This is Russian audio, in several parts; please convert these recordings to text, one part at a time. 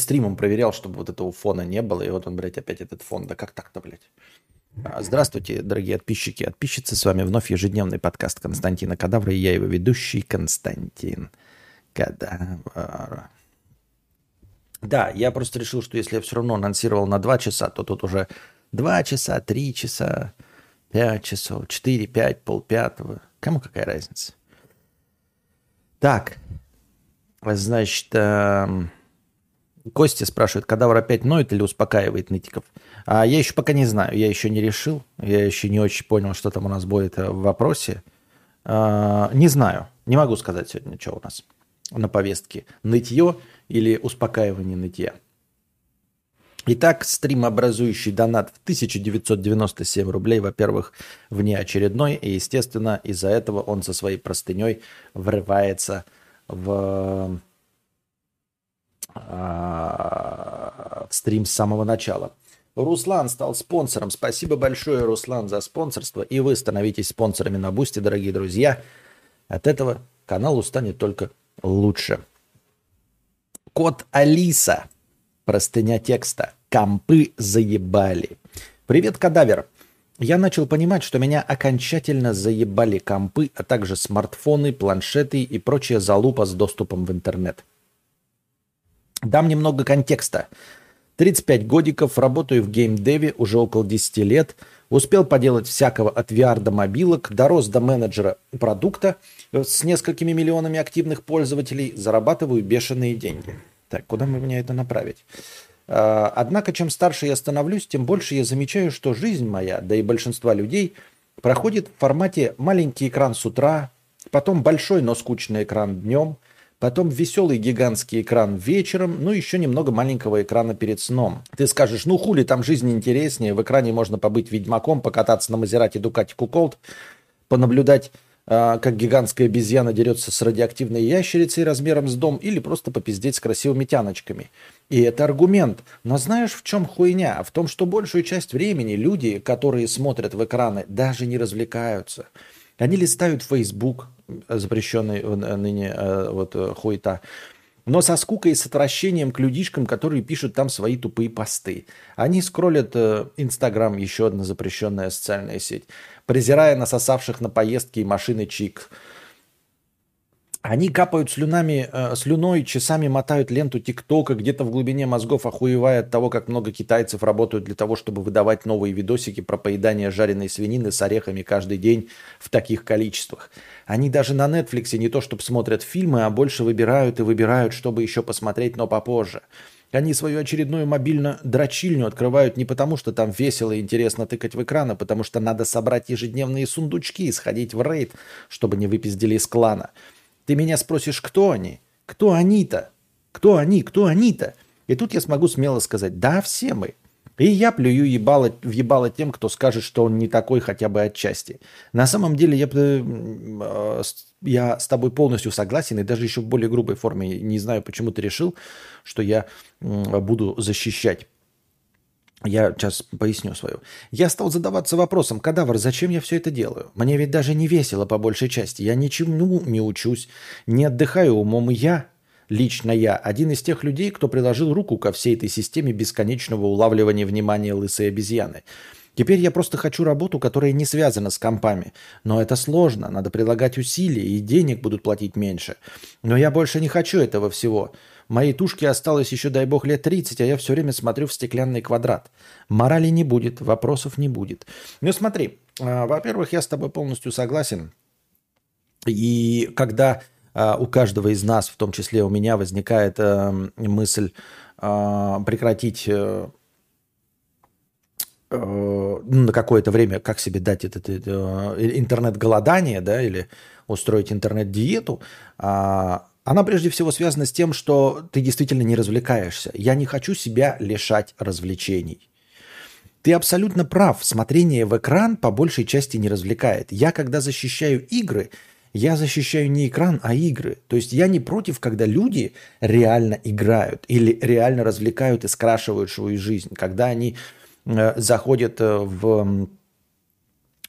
стримом проверял, чтобы вот этого фона не было, и вот он, блядь, опять этот фон. Да как так-то, блядь? А, здравствуйте, дорогие подписчики, подписчицы. С вами вновь ежедневный подкаст Константина Кадавра и я его ведущий Константин Кадавра. Да, я просто решил, что если я все равно анонсировал на 2 часа, то тут уже 2 часа, 3 часа, 5 часов, 4, 5, полпятого. Кому какая разница? Так, значит, эм, Костя спрашивает, кадавр опять ноет или успокаивает нытиков? А я еще пока не знаю, я еще не решил, я еще не очень понял, что там у нас будет э, в вопросе. А, не знаю, не могу сказать сегодня, что у нас на повестке. Нытье или успокаивание нытья. Итак, стрим, образующий донат в 1997 рублей, во-первых, внеочередной, и, естественно, из-за этого он со своей простыней врывается в в стрим с самого начала. Руслан стал спонсором. Спасибо большое, Руслан, за спонсорство. И вы становитесь спонсорами на Boosty, дорогие друзья. От этого каналу станет только лучше. Кот Алиса. Простыня текста. Компы заебали. Привет, кадавер. Я начал понимать, что меня окончательно заебали компы, а также смартфоны, планшеты и прочая залупа с доступом в интернет. Дам немного контекста. 35 годиков, работаю в геймдеве уже около 10 лет. Успел поделать всякого от VR до мобилок, дорос до менеджера продукта с несколькими миллионами активных пользователей, зарабатываю бешеные деньги. Так, куда мы мне это направить? А, однако, чем старше я становлюсь, тем больше я замечаю, что жизнь моя, да и большинства людей, проходит в формате маленький экран с утра, потом большой, но скучный экран днем – Потом веселый гигантский экран вечером, ну еще немного маленького экрана перед сном. Ты скажешь, ну хули, там жизнь интереснее, в экране можно побыть ведьмаком, покататься на Мазерате Дукати Куколт, понаблюдать, э, как гигантская обезьяна дерется с радиоактивной ящерицей размером с дом, или просто попиздеть с красивыми тяночками. И это аргумент. Но знаешь, в чем хуйня? В том, что большую часть времени люди, которые смотрят в экраны, даже не развлекаются. Они листают Facebook, запрещенный ныне э, вот э, хуета, но со скукой и с отвращением к людишкам, которые пишут там свои тупые посты. Они скроллят э, Инстаграм, еще одна запрещенная социальная сеть, презирая насосавших на поездки и машины чик, они капают слюнами, э, слюной, часами мотают ленту ТикТока, где-то в глубине мозгов охуевая от того, как много китайцев работают для того, чтобы выдавать новые видосики про поедание жареной свинины с орехами каждый день в таких количествах. Они даже на Netflix не то чтобы смотрят фильмы, а больше выбирают и выбирают, чтобы еще посмотреть, но попозже. Они свою очередную мобильную дрочильню открывают не потому, что там весело и интересно тыкать в экран, а потому что надо собрать ежедневные сундучки и сходить в рейд, чтобы не выпиздили из клана. Ты меня спросишь, кто они? Кто они-то? Кто они? Кто они-то? И тут я смогу смело сказать, да, все мы. И я плюю ебало, в ебало тем, кто скажет, что он не такой хотя бы отчасти. На самом деле я, э, я с тобой полностью согласен, и даже еще в более грубой форме. Не знаю, почему ты решил, что я буду защищать я сейчас поясню свою. Я стал задаваться вопросом, кадавр, зачем я все это делаю? Мне ведь даже не весело по большей части. Я ничему не учусь, не отдыхаю умом. Я, лично я, один из тех людей, кто приложил руку ко всей этой системе бесконечного улавливания внимания лысой обезьяны. Теперь я просто хочу работу, которая не связана с компами. Но это сложно, надо прилагать усилия, и денег будут платить меньше. Но я больше не хочу этого всего. Моей тушке осталось еще, дай бог, лет 30, а я все время смотрю в стеклянный квадрат. Морали не будет, вопросов не будет. Ну смотри, а, во-первых, я с тобой полностью согласен. И когда а, у каждого из нас, в том числе у меня, возникает а, мысль прекратить э, на какое-то время, как себе дать это, это, интернет-голодание, да, или устроить интернет-диету, она прежде всего связана с тем, что ты действительно не развлекаешься. Я не хочу себя лишать развлечений. Ты абсолютно прав. Смотрение в экран по большей части не развлекает. Я, когда защищаю игры, я защищаю не экран, а игры. То есть я не против, когда люди реально играют или реально развлекают и скрашивают свою жизнь. Когда они э, заходят э, в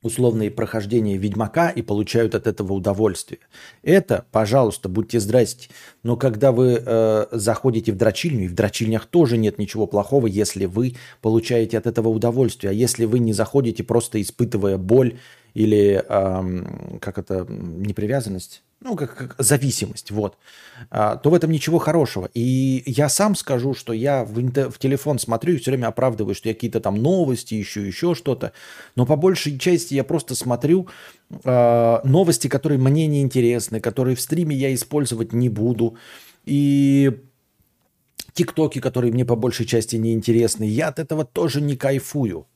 условные прохождения Ведьмака и получают от этого удовольствие. Это, пожалуйста, будьте здрасте. Но когда вы э, заходите в дрочильню, и в дрочильнях тоже нет ничего плохого, если вы получаете от этого удовольствие. А если вы не заходите, просто испытывая боль или, э, как это, непривязанность, ну, как, как зависимость, вот, а, то в этом ничего хорошего. И я сам скажу, что я в, в телефон смотрю и все время оправдываю, что я какие-то там новости ищу, еще что-то. Но по большей части я просто смотрю э, новости, которые мне не интересны, которые в стриме я использовать не буду. И тиктоки, которые мне по большей части не интересны, я от этого тоже не кайфую.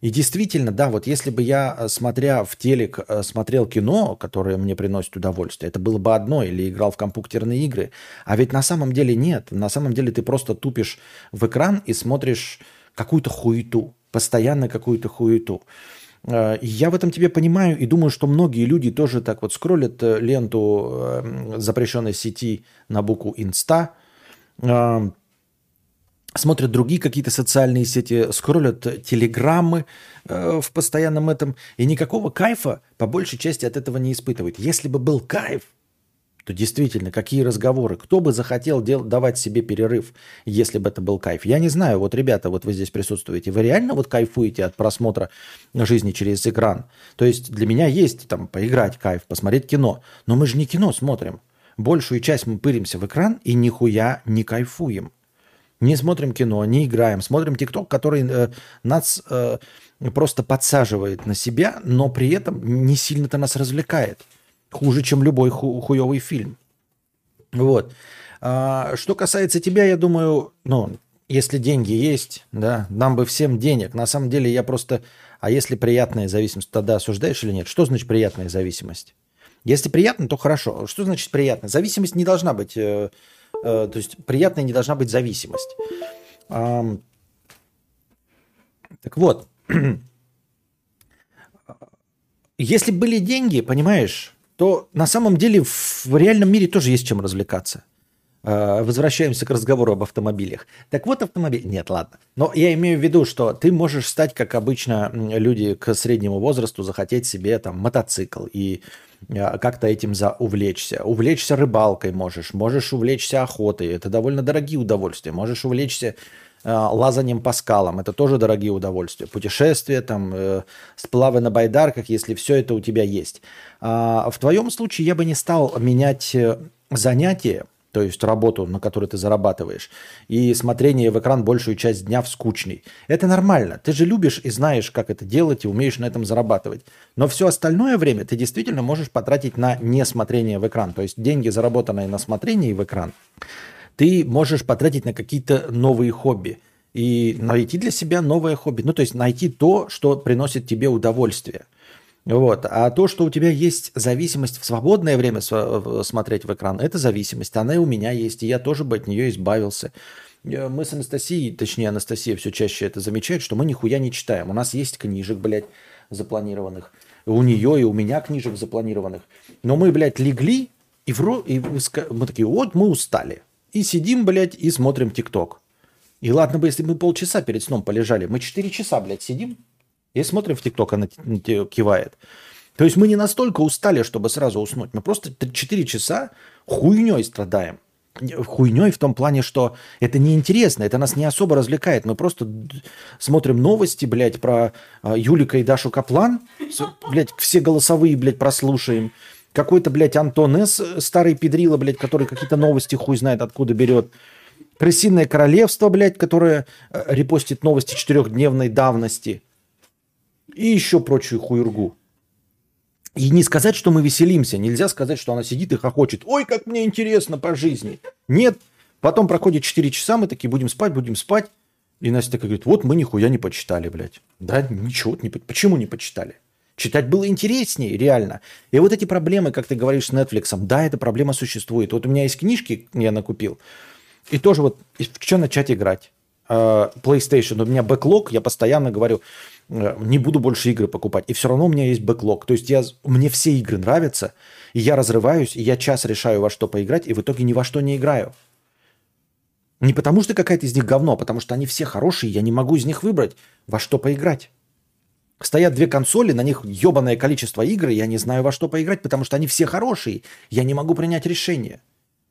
И действительно, да, вот если бы я, э, смотря в телек, э, смотрел кино, которое мне приносит удовольствие, это было бы одно, или играл в компьютерные игры. А ведь на самом деле нет. На самом деле ты просто тупишь в экран и смотришь какую-то хуету, постоянно какую-то хуету. Э, я в этом тебе понимаю и думаю, что многие люди тоже так вот скроллят ленту запрещенной сети на букву «Инста», смотрят другие какие-то социальные сети, скроллят телеграммы э, в постоянном этом, и никакого кайфа по большей части от этого не испытывают. Если бы был кайф, то действительно, какие разговоры? Кто бы захотел дел- давать себе перерыв, если бы это был кайф? Я не знаю, вот, ребята, вот вы здесь присутствуете, вы реально вот кайфуете от просмотра жизни через экран? То есть для меня есть там поиграть кайф, посмотреть кино, но мы же не кино смотрим. Большую часть мы пыримся в экран и нихуя не кайфуем. Не смотрим кино, не играем, смотрим ТикТок, который э, нас э, просто подсаживает на себя, но при этом не сильно-то нас развлекает. Хуже, чем любой ху- хуевый фильм. Вот. А, что касается тебя, я думаю, ну, если деньги есть, да, нам бы всем денег. На самом деле я просто... А если приятная зависимость, тогда осуждаешь или нет? Что значит приятная зависимость? Если приятно, то хорошо. Что значит приятно? Зависимость не должна быть... Э, то есть приятная не должна быть зависимость. Так вот, если были деньги, понимаешь, то на самом деле в реальном мире тоже есть чем развлекаться. Э, возвращаемся к разговору об автомобилях. Так вот, автомобиль... Нет, ладно. Но я имею в виду, что ты можешь стать, как обычно люди к среднему возрасту, захотеть себе там мотоцикл и э, как-то этим за увлечься. Увлечься рыбалкой можешь, можешь увлечься охотой. Это довольно дорогие удовольствия. Можешь увлечься э, лазанием по скалам. Это тоже дорогие удовольствия. Путешествия, там, э, сплавы на байдарках, если все это у тебя есть. А в твоем случае я бы не стал менять занятие, то есть работу, на которую ты зарабатываешь, и смотрение в экран большую часть дня в скучный. Это нормально. Ты же любишь и знаешь, как это делать, и умеешь на этом зарабатывать. Но все остальное время ты действительно можешь потратить на несмотрение в экран. То есть деньги, заработанные на смотрении в экран, ты можешь потратить на какие-то новые хобби и найти для себя новое хобби. Ну, то есть найти то, что приносит тебе удовольствие – вот. А то, что у тебя есть зависимость в свободное время смотреть в экран, это зависимость. Она и у меня есть, и я тоже бы от нее избавился. Э, мы с Анастасией, точнее Анастасия все чаще это замечает, что мы нихуя не читаем. У нас есть книжек, блядь, запланированных. У нее и у меня книжек запланированных. Но мы, блядь, легли, и, вро... и мы такие, вот мы устали. И сидим, блядь, и смотрим ТикТок. И ладно бы, если мы полчаса перед сном полежали. Мы 4 часа, блядь, сидим и смотрим в ТикТок, она кивает. То есть мы не настолько устали, чтобы сразу уснуть. Мы просто 4 часа хуйней страдаем. Хуйней в том плане, что это неинтересно, это нас не особо развлекает. Мы просто смотрим новости, блядь, про а, Юлика и Дашу Каплан. Блядь, все голосовые, блядь, прослушаем. Какой-то, блядь, Антон С. старый педрила, блядь, который какие-то новости хуй знает откуда берет. Крысиное королевство, блядь, которое э, репостит новости четырехдневной давности и еще прочую хуйргу. И не сказать, что мы веселимся. Нельзя сказать, что она сидит и хохочет. Ой, как мне интересно по жизни. Нет. Потом проходит 4 часа, мы такие будем спать, будем спать. И Настя такая говорит, вот мы нихуя не почитали, блядь. Да, ничего, не, почему не почитали? Читать было интереснее, реально. И вот эти проблемы, как ты говоришь с Netflix, да, эта проблема существует. Вот у меня есть книжки, я накупил. И тоже вот, что начать играть? Uh, PlayStation, у меня бэклог, я постоянно говорю, не буду больше игры покупать. И все равно у меня есть бэклог. То есть я, мне все игры нравятся, и я разрываюсь, и я час решаю, во что поиграть, и в итоге ни во что не играю. Не потому что какая-то из них говно, а потому что они все хорошие, я не могу из них выбрать, во что поиграть. Стоят две консоли, на них ебаное количество игр, и я не знаю, во что поиграть, потому что они все хорошие. Я не могу принять решение.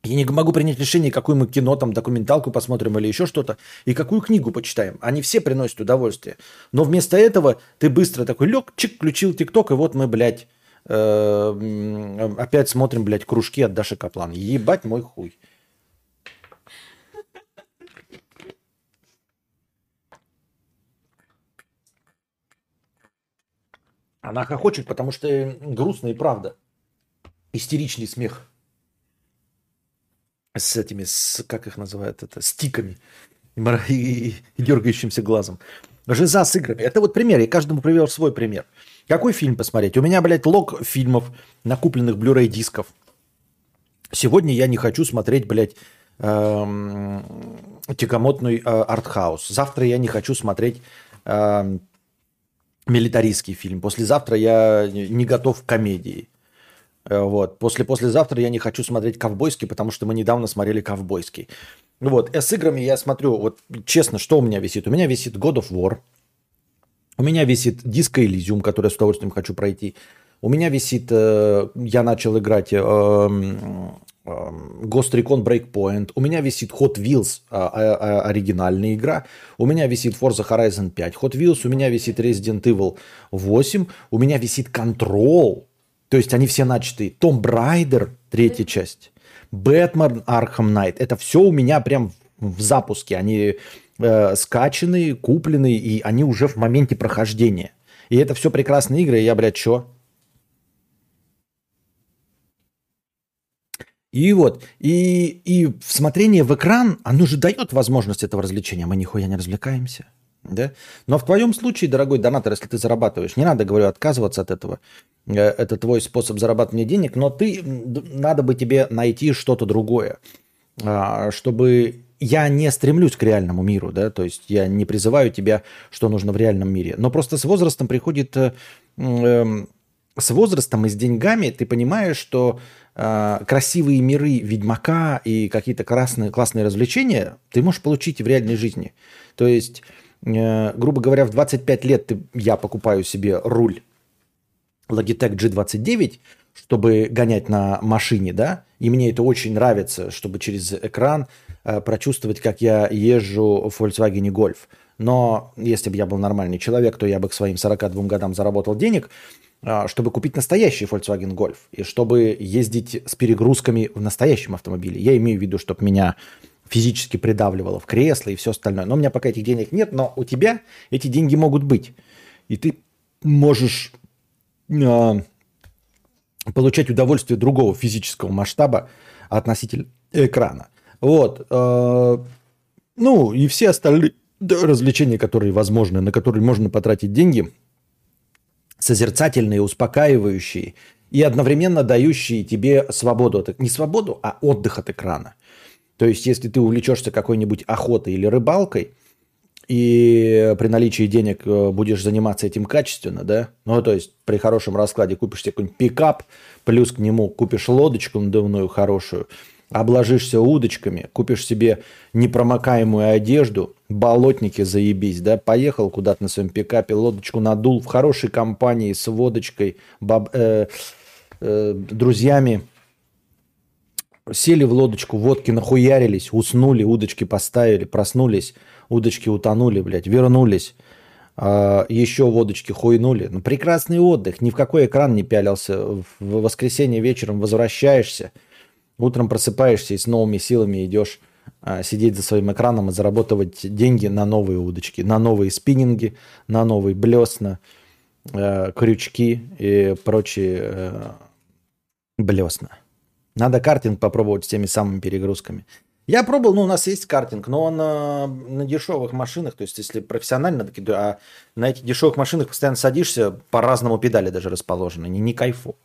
Я не могу принять решение, какое мы кино, там, документалку посмотрим или еще что-то, и какую книгу почитаем. Они все приносят удовольствие. Но вместо этого ты быстро такой лег, чик, включил ТикТок, и вот мы, блядь, э, опять смотрим, блядь, кружки от Даши Каплан. Ебать мой хуй. Она хохочет, потому что грустно и правда. Истеричный смех с этими, с, как их называют, это, стиками и, и, и дергающимся глазом. Жиза с играми. Это вот пример. Я каждому привел свой пример. Какой фильм посмотреть? У меня, блядь, лог фильмов, накупленных Blu-ray дисков. Сегодня я не хочу смотреть, блядь, эм, тягомотный э, артхаус. Завтра я не хочу смотреть эм, милитаристский фильм. Послезавтра я не готов к комедии. Э, вот. После послезавтра я не хочу смотреть ковбойский, потому что мы недавно смотрели ковбойский. Вот. А с играми я смотрю, вот честно, что у меня висит? У меня висит God of War. У меня висит Disco Elysium, который я с удовольствием хочу пройти. У меня висит, э, я начал играть э, э, Ghost Recon Breakpoint. У меня висит Hot Wheels, э, э, оригинальная игра. У меня висит Forza Horizon 5 Hot Wheels. У меня висит Resident Evil 8. У меня висит Control. То есть они все начатые. Том Брайдер, третья часть. Бэтмен, Arkham Knight. Это все у меня прям в запуске. Они э, скачаны, куплены, и они уже в моменте прохождения. И это все прекрасные игры. И я, блядь, что? И вот, и, и смотрение в экран, оно же дает возможность этого развлечения. Мы нихуя не развлекаемся. Да? Но в твоем случае, дорогой донатор, если ты зарабатываешь, не надо, говорю, отказываться от этого. Э, это твой способ зарабатывания денег, но ты, надо бы тебе найти что-то другое, а, чтобы я не стремлюсь к реальному миру, да, то есть я не призываю тебя, что нужно в реальном мире, но просто с возрастом приходит, э, э, с возрастом и с деньгами ты понимаешь, что э, красивые миры Ведьмака и какие-то красные, классные развлечения ты можешь получить в реальной жизни. То есть Э, грубо говоря, в 25 лет ты, я покупаю себе руль Logitech G29, чтобы гонять на машине, да, и мне это очень нравится, чтобы через экран э, прочувствовать, как я езжу в Volkswagen Golf. Но если бы я был нормальный человек, то я бы к своим 42 годам заработал денег, э, чтобы купить настоящий Volkswagen Golf и чтобы ездить с перегрузками в настоящем автомобиле. Я имею в виду, чтобы меня физически придавливало в кресло и все остальное. Но у меня пока этих денег нет, но у тебя эти деньги могут быть. И ты можешь получать удовольствие другого физического масштаба относительно экрана. Вот. Э, ну и все остальные развлечения, которые возможны, на которые можно потратить деньги, созерцательные, успокаивающие и одновременно дающие тебе свободу, от, не свободу, а отдых от экрана. То есть, если ты увлечешься какой-нибудь охотой или рыбалкой, и при наличии денег э, будешь заниматься этим качественно, да, ну, то есть при хорошем раскладе купишь себе какой-нибудь пикап, плюс к нему купишь лодочку надувную хорошую, обложишься удочками, купишь себе непромокаемую одежду, болотники заебись, да, поехал куда-то на своем пикапе, лодочку надул в хорошей компании с водочкой, баб, э, э, друзьями, сели в лодочку, водки нахуярились, уснули, удочки поставили, проснулись, удочки утонули, блядь, вернулись, а, еще водочки хуйнули. Ну, прекрасный отдых, ни в какой экран не пялился. В воскресенье вечером возвращаешься, утром просыпаешься и с новыми силами идешь а, сидеть за своим экраном и заработать деньги на новые удочки, на новые спиннинги, на новые блесна, а, крючки и прочие а, блесна. Надо картинг попробовать с теми самыми перегрузками. Я пробовал, ну, у нас есть картинг, но он э, на дешевых машинах, то есть если профессионально, таки, а на этих дешевых машинах постоянно садишься, по-разному педали даже расположены, не, не кайфу.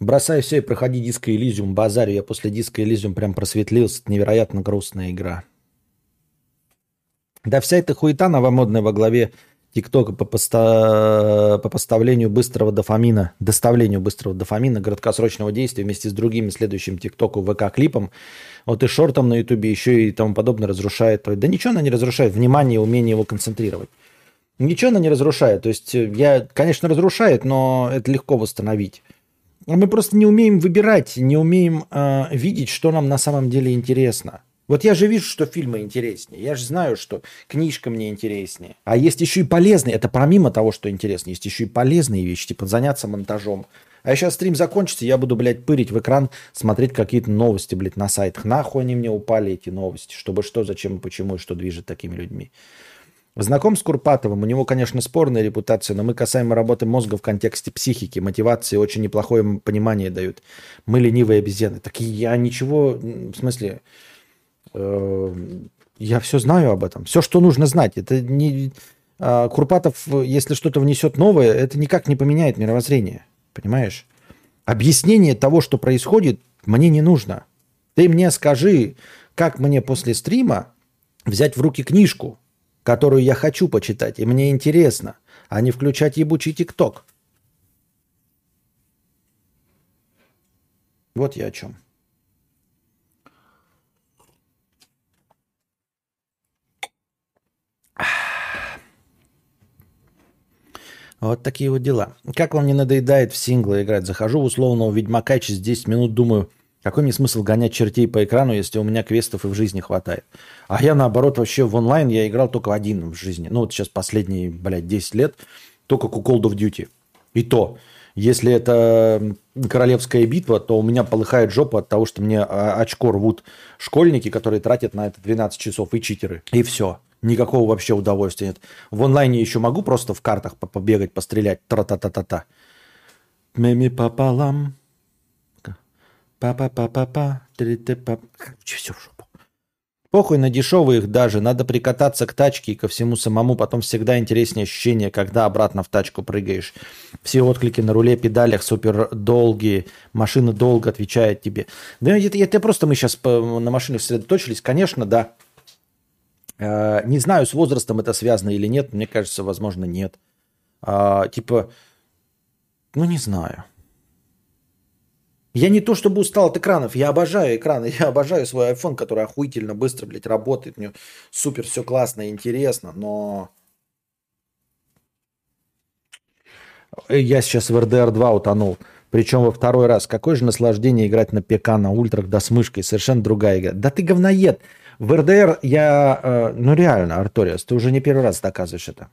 Бросай все и проходи диско Элизиум, базарю. Я после диска Элизиум прям просветлился. Это невероятно грустная игра. Да вся эта хуета новомодная во главе ТикТока по, поста... по поставлению быстрого дофамина, доставлению быстрого дофамина, краткосрочного действия вместе с другими следующим ТикТоку ВК-клипом, вот и шортом на Ютубе еще и тому подобное разрушает. Да ничего она не разрушает, внимание умение его концентрировать. Ничего она не разрушает. То есть э, я, конечно, разрушает, но это легко восстановить. Мы просто не умеем выбирать, не умеем э, видеть, что нам на самом деле интересно. Вот я же вижу, что фильмы интереснее. Я же знаю, что книжка мне интереснее. А есть еще и полезные. Это помимо того, что интересно. Есть еще и полезные вещи. Типа заняться монтажом. А сейчас стрим закончится, я буду, блядь, пырить в экран, смотреть какие-то новости, блядь, на сайтах. Нахуй они мне упали, эти новости. Чтобы что, зачем, почему и что движет такими людьми. Знаком с Курпатовым. У него, конечно, спорная репутация, но мы касаемо работы мозга в контексте психики, мотивации очень неплохое понимание дают. Мы ленивые обезьяны. Так я ничего, в смысле, я все знаю об этом. Все, что нужно знать. Это не... А, Курпатов, если что-то внесет новое, это никак не поменяет мировоззрение. Понимаешь? Объяснение того, что происходит, мне не нужно. Ты мне скажи, как мне после стрима взять в руки книжку, которую я хочу почитать, и мне интересно, а не включать ебучий ТикТок. Вот я о чем. Вот такие вот дела. Как вам не надоедает в синглы играть? Захожу в условного Ведьмака через 10 минут, думаю, какой мне смысл гонять чертей по экрану, если у меня квестов и в жизни хватает? А я, наоборот, вообще в онлайн я играл только один в жизни. Ну, вот сейчас последние, блядь, 10 лет только Call of Duty. И то, если это королевская битва, то у меня полыхает жопа от того, что мне а, очко рвут школьники, которые тратят на это 12 часов, и читеры. И все. Никакого вообще удовольствия нет. В онлайне еще могу просто в картах побегать, пострелять. Тра-та-та-та-та. Меми пополам. Па-па-па-па-па. Все в жопу. Похуй на дешевых даже. Надо прикататься к тачке и ко всему самому. Потом всегда интереснее ощущение, когда обратно в тачку прыгаешь. Все отклики на руле, педалях супер долгие. Машина долго отвечает тебе. Да это, это просто мы сейчас на машинах сосредоточились. Конечно, да. Э, не знаю, с возрастом это связано или нет. Мне кажется, возможно, нет. А, типа, ну не знаю. Я не то чтобы устал от экранов, я обожаю экраны, я обожаю свой iPhone, который охуительно быстро, блядь, работает, мне супер все классно интересно, но я сейчас в RDR 2 утонул, причем во второй раз. Какое же наслаждение играть на ПК, на ультрах, да с мышкой, совершенно другая игра. Да ты говноед, в РДР я, э, ну реально, Арториас, ты уже не первый раз доказываешь это.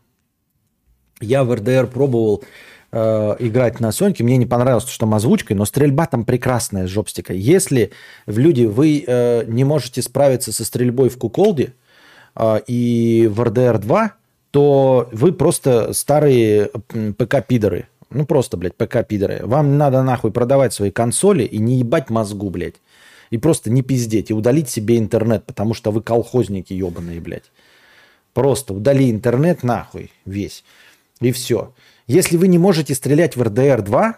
Я в РДР пробовал э, играть на Соньке, мне не понравилось, что там озвучкой, но стрельба там прекрасная жопстика. Если в люди вы э, не можете справиться со стрельбой в куколде и в РДР 2, то вы просто старые ПК-пидоры. Ну просто, блядь, ПК-пидоры. Вам надо нахуй продавать свои консоли и не ебать мозгу, блядь и просто не пиздеть, и удалить себе интернет, потому что вы колхозники ебаные, блядь. Просто удали интернет нахуй весь. И все. Если вы не можете стрелять в РДР-2,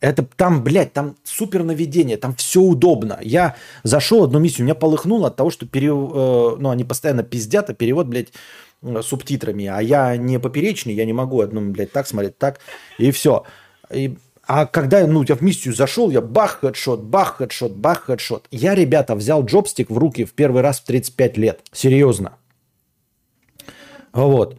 это там, блядь, там супер наведение, там все удобно. Я зашел одну миссию, меня полыхнуло от того, что пере... Э, ну, они постоянно пиздят, а перевод, блядь, субтитрами. А я не поперечный, я не могу одну, блядь, так смотреть, так, и все. И а когда ну, я в миссию зашел, я бах, хедшот, бах, хедшот, бах, хедшот. Я, ребята, взял джобстик в руки в первый раз в 35 лет. Серьезно. Вот.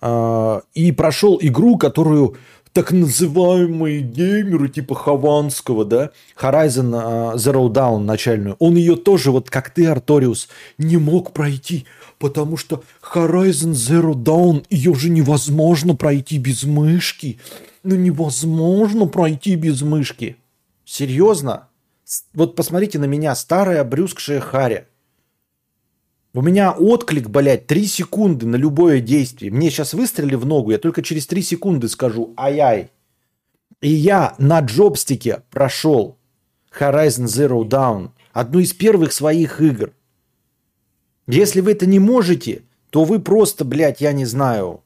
А, и прошел игру, которую так называемые геймеры типа Хованского, да, Horizon uh, Zero Dawn начальную, он ее тоже, вот как ты, Арториус, не мог пройти, потому что Horizon Zero Dawn, ее же невозможно пройти без мышки. Ну невозможно пройти без мышки. Серьезно? Вот посмотрите на меня, старая брюскшая харя. У меня отклик, блядь, 3 секунды на любое действие. Мне сейчас выстрелили в ногу, я только через 3 секунды скажу ай-ай. И я на джобстике прошел Horizon Zero Dawn, одну из первых своих игр. Если вы это не можете, то вы просто, блядь, я не знаю,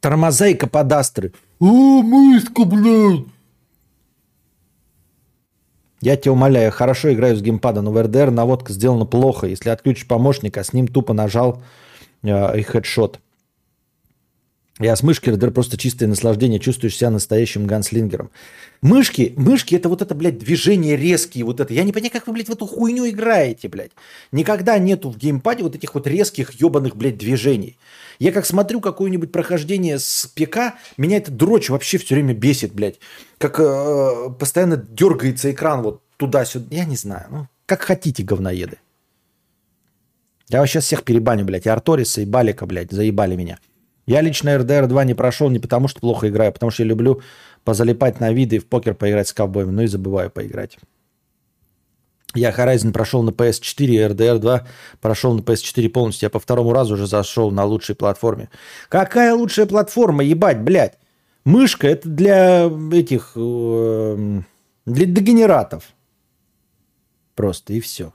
тормоза и каподастры. О, мышка, блядь! Я тебя умоляю, хорошо играю с геймпада, но в РДР наводка сделана плохо. Если отключишь помощника, с ним тупо нажал э, и хедшот. Я с мышки РДР просто чистое наслаждение, чувствуешь себя настоящим ганслингером. Мышки, мышки это вот это, блядь, движение резкие, вот это. Я не понимаю, как вы, блядь, в эту хуйню играете, блядь. Никогда нету в геймпаде вот этих вот резких ебаных, блядь, движений. Я как смотрю какое-нибудь прохождение с ПК, меня это дрочь вообще все время бесит, блядь. Как э, постоянно дергается экран вот туда-сюда. Я не знаю, ну, как хотите, говноеды. Я вас сейчас всех перебаню, блядь. И Арториса, и Балика, блядь, заебали меня. Я лично RDR 2 не прошел не потому, что плохо играю, а потому что я люблю позалипать на виды и в покер поиграть с ковбоем, но и забываю поиграть. Я Horizon прошел на PS4, RDR 2 прошел на PS4 полностью. Я по второму разу уже зашел на лучшей платформе. Какая лучшая платформа, ебать, блядь? Мышка это для этих... Э, для дегенератов. Просто и все.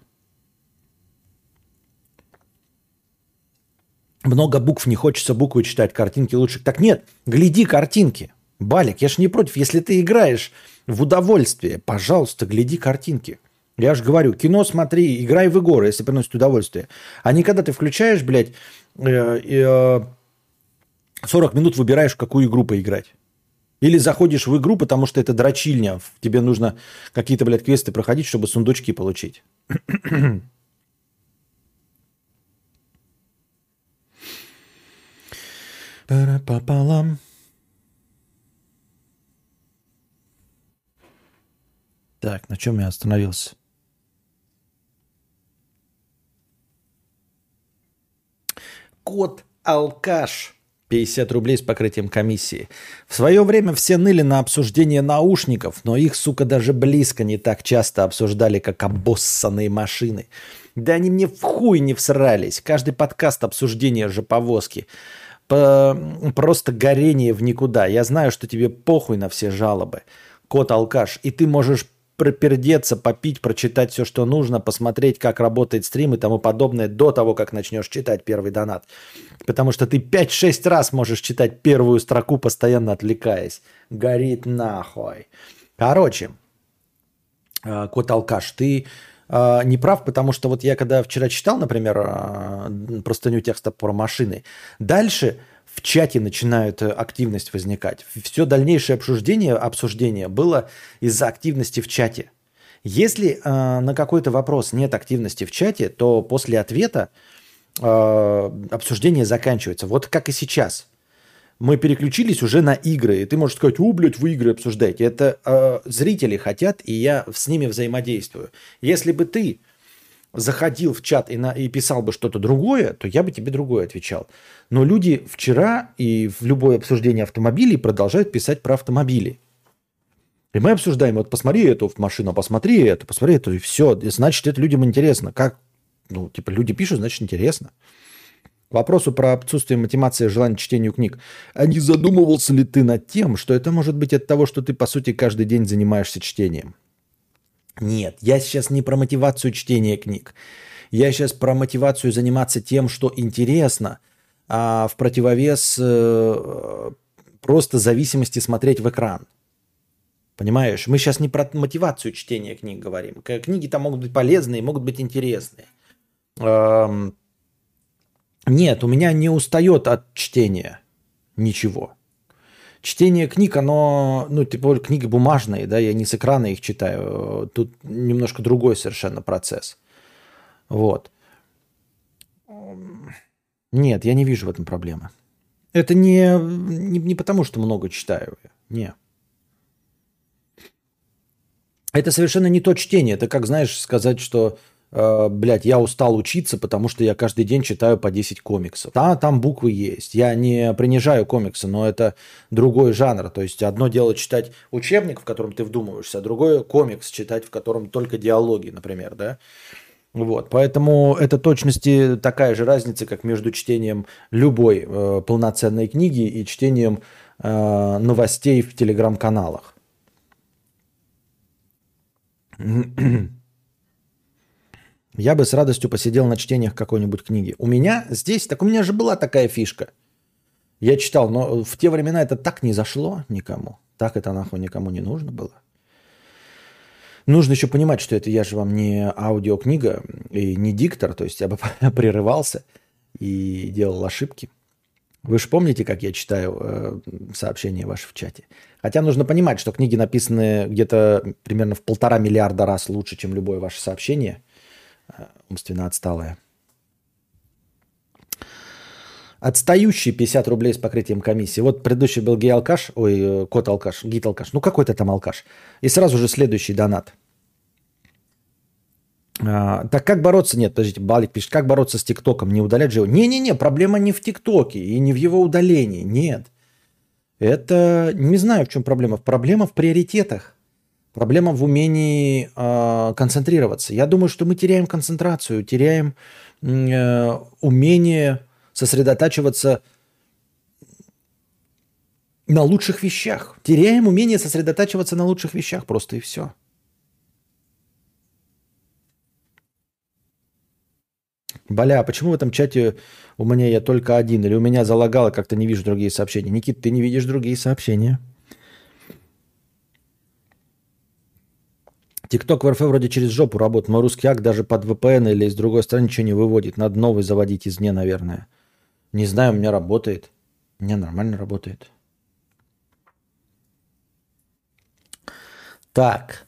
Много букв, не хочется буквы читать, картинки лучше. Так нет, гляди картинки. Балик, я ж не против. Если ты играешь в удовольствие, пожалуйста, гляди картинки. Я же говорю, кино смотри, играй в игры, если приносит удовольствие. А не когда ты включаешь, блядь, э, э, 40 минут выбираешь, какую игру поиграть. Или заходишь в игру, потому что это дрочильня. Тебе нужно какие-то, блядь, квесты проходить, чтобы сундучки получить. Так, на чем я остановился? Кот алкаш. 50 рублей с покрытием комиссии. В свое время все ныли на обсуждение наушников, но их, сука, даже близко не так часто обсуждали, как обоссанные машины. Да они мне в хуй не всрались. Каждый подкаст обсуждения же повозки просто горение в никуда. Я знаю, что тебе похуй на все жалобы, кот-алкаш, и ты можешь пропердеться, попить, прочитать все, что нужно, посмотреть, как работает стрим и тому подобное до того, как начнешь читать первый донат. Потому что ты 5-6 раз можешь читать первую строку, постоянно отвлекаясь. Горит нахуй. Короче, э, кот-алкаш, ты э, не прав, потому что вот я когда вчера читал, например, э, простыню текста про машины, дальше в чате начинает э, активность возникать. Все дальнейшее обсуждение, обсуждение было из-за активности в чате. Если э, на какой-то вопрос нет активности в чате, то после ответа э, обсуждение заканчивается. Вот как и сейчас. Мы переключились уже на игры, и ты можешь сказать, о, блядь, вы игры обсуждаете. Это э, зрители хотят, и я с ними взаимодействую. Если бы ты заходил в чат и, на, и писал бы что-то другое, то я бы тебе другое отвечал. Но люди вчера и в любое обсуждение автомобилей продолжают писать про автомобили. И мы обсуждаем, вот посмотри эту машину, посмотри эту, посмотри эту, и все. И значит, это людям интересно. Как? Ну, типа, люди пишут, значит, интересно. К вопросу про отсутствие мотивации и желания чтению книг. А не задумывался ли ты над тем, что это может быть от того, что ты, по сути, каждый день занимаешься чтением? Нет, я сейчас не про мотивацию чтения книг. Я сейчас про мотивацию заниматься тем, что интересно, а в противовес э, просто зависимости смотреть в экран. Понимаешь? Мы сейчас не про мотивацию чтения книг говорим. Книги там могут быть полезные, могут быть интересные. Эм... Нет, у меня не устает от чтения ничего. Чтение книг, оно, ну, типа, книги бумажные, да, я не с экрана их читаю. Тут немножко другой совершенно процесс. Вот. Нет, я не вижу в этом проблемы. Это не, не, не потому, что много читаю. Не. Это совершенно не то чтение. Это как, знаешь, сказать, что блядь, я устал учиться, потому что я каждый день читаю по 10 комиксов. Да, там буквы есть. Я не принижаю комиксы, но это другой жанр. То есть одно дело читать учебник, в котором ты вдумываешься, а другое комикс читать, в котором только диалоги, например, да. Вот, поэтому это точности такая же разница, как между чтением любой э, полноценной книги и чтением э, новостей в телеграм-каналах. Я бы с радостью посидел на чтениях какой-нибудь книги. У меня здесь, так у меня же была такая фишка. Я читал, но в те времена это так не зашло никому. Так это нахуй никому не нужно было. Нужно еще понимать, что это я же вам не аудиокнига и не диктор, то есть я бы прерывался и делал ошибки. Вы же помните, как я читаю э, сообщения ваши в чате? Хотя нужно понимать, что книги написаны где-то примерно в полтора миллиарда раз лучше, чем любое ваше сообщение. Э, умственно отсталое. Отстающий 50 рублей с покрытием комиссии. Вот предыдущий был гей-алкаш, ой, э, кот-алкаш, гид-алкаш. Ну какой-то там алкаш. И сразу же следующий донат. А, так как бороться? Нет, подождите, Балик пишет, как бороться с ТикТоком? Не удалять же его? Не-не-не, проблема не в ТикТоке и не в его удалении, нет. Это, не знаю, в чем проблема. Проблема в приоритетах. Проблема в умении э, концентрироваться. Я думаю, что мы теряем концентрацию, теряем э, умение сосредотачиваться на лучших вещах. Теряем умение сосредотачиваться на лучших вещах просто и все. Бля, а почему в этом чате у меня я только один? Или у меня залагало, как-то не вижу другие сообщения? Никит, ты не видишь другие сообщения? Тикток в РФ вроде через жопу работает, но русский акт даже под VPN или из другой страны ничего не выводит. Надо новый заводить из дня, наверное. Не знаю, у меня работает. Меня нормально работает. Так.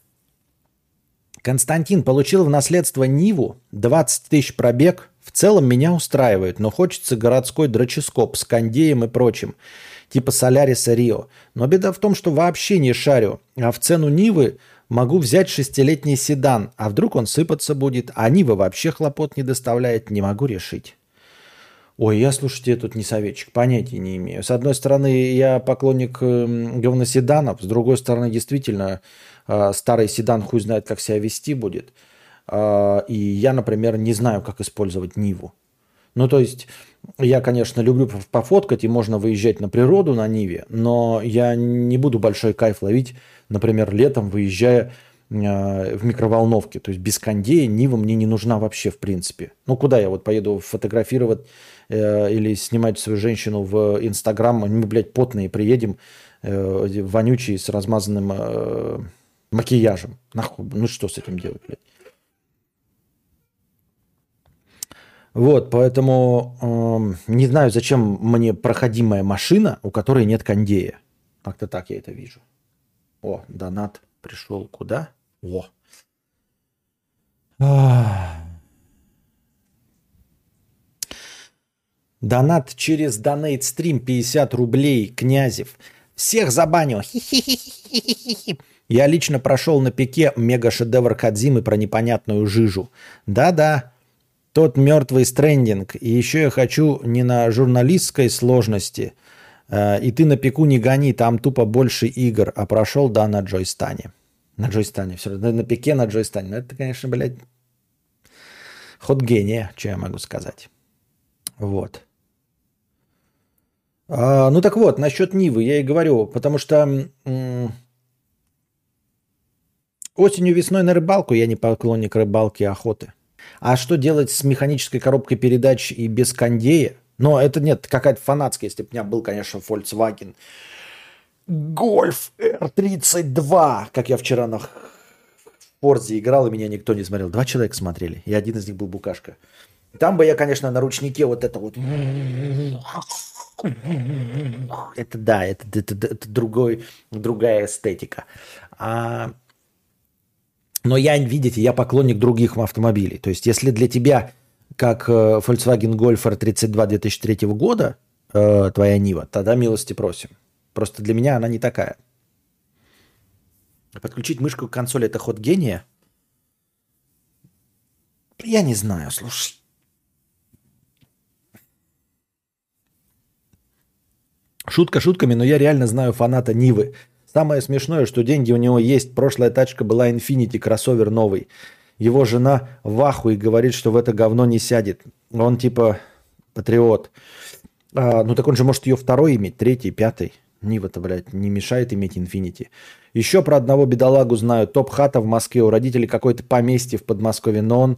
Константин получил в наследство Ниву, 20 тысяч пробег. В целом меня устраивает, но хочется городской дроческоп с кондеем и прочим, типа Соляриса Рио. Но беда в том, что вообще не шарю, а в цену Нивы могу взять шестилетний седан, а вдруг он сыпаться будет, а Нива вообще хлопот не доставляет, не могу решить. Ой, я, слушайте, тут не советчик, понятия не имею. С одной стороны, я поклонник эм, говноседанов, с другой стороны, действительно, э, старый седан хуй знает, как себя вести будет. Э, и я, например, не знаю, как использовать Ниву. Ну, то есть, я, конечно, люблю пофоткать, и можно выезжать на природу на Ниве, но я не буду большой кайф ловить, например, летом, выезжая э, в микроволновке. То есть без кондея Нива мне не нужна вообще в принципе. Ну, куда я вот поеду фотографировать Э, или снимать свою женщину в Инстаграм, мы, блядь, потные приедем, э, вонючие с размазанным э, макияжем. Нахуй, ну что с этим делать, блядь? Вот, поэтому э, не знаю, зачем мне проходимая машина, у которой нет кондея. Как-то так я это вижу. О, донат пришел куда? О. Ах. Донат через Донейт Стрим 50 рублей, Князев. Всех забанил. Я лично прошел на пике мега-шедевр Кадзимы про непонятную жижу. Да-да, тот мертвый стрендинг. И еще я хочу не на журналистской сложности. Э, и ты на пику не гони, там тупо больше игр. А прошел, да, на Джойстане. На Джойстане. Все, на пике на Джойстане. Ну, это, конечно, блядь, ход гения, что я могу сказать. Вот. А, ну так вот, насчет Нивы я и говорю, потому что м- осенью, весной на рыбалку я не поклонник рыбалки и охоты. А что делать с механической коробкой передач и без кондея? Но это нет, какая-то фанатская. Если бы у меня был, конечно, Volkswagen Golf R32, как я вчера на Форзе играл, и меня никто не смотрел. Два человека смотрели, и один из них был Букашка. Там бы я, конечно, на ручнике вот это вот это да, это, это, это, другой, другая эстетика. А, но я, видите, я поклонник других автомобилей. То есть, если для тебя, как э, Volkswagen Golf R32 2003 года, э, твоя Нива, тогда милости просим. Просто для меня она не такая. Подключить мышку к консоли – это ход гения? Я не знаю, слушай. Шутка шутками, но я реально знаю фаната Нивы. Самое смешное, что деньги у него есть. Прошлая тачка была Infinity, кроссовер новый. Его жена в ахуе говорит, что в это говно не сядет. Он типа патриот. А, ну так он же может ее второй иметь, третий, пятый. Нива-то, блядь, не мешает иметь Infinity. Еще про одного бедолагу знаю. Топ-хата в Москве. У родителей какое-то поместье в Подмосковье. Но он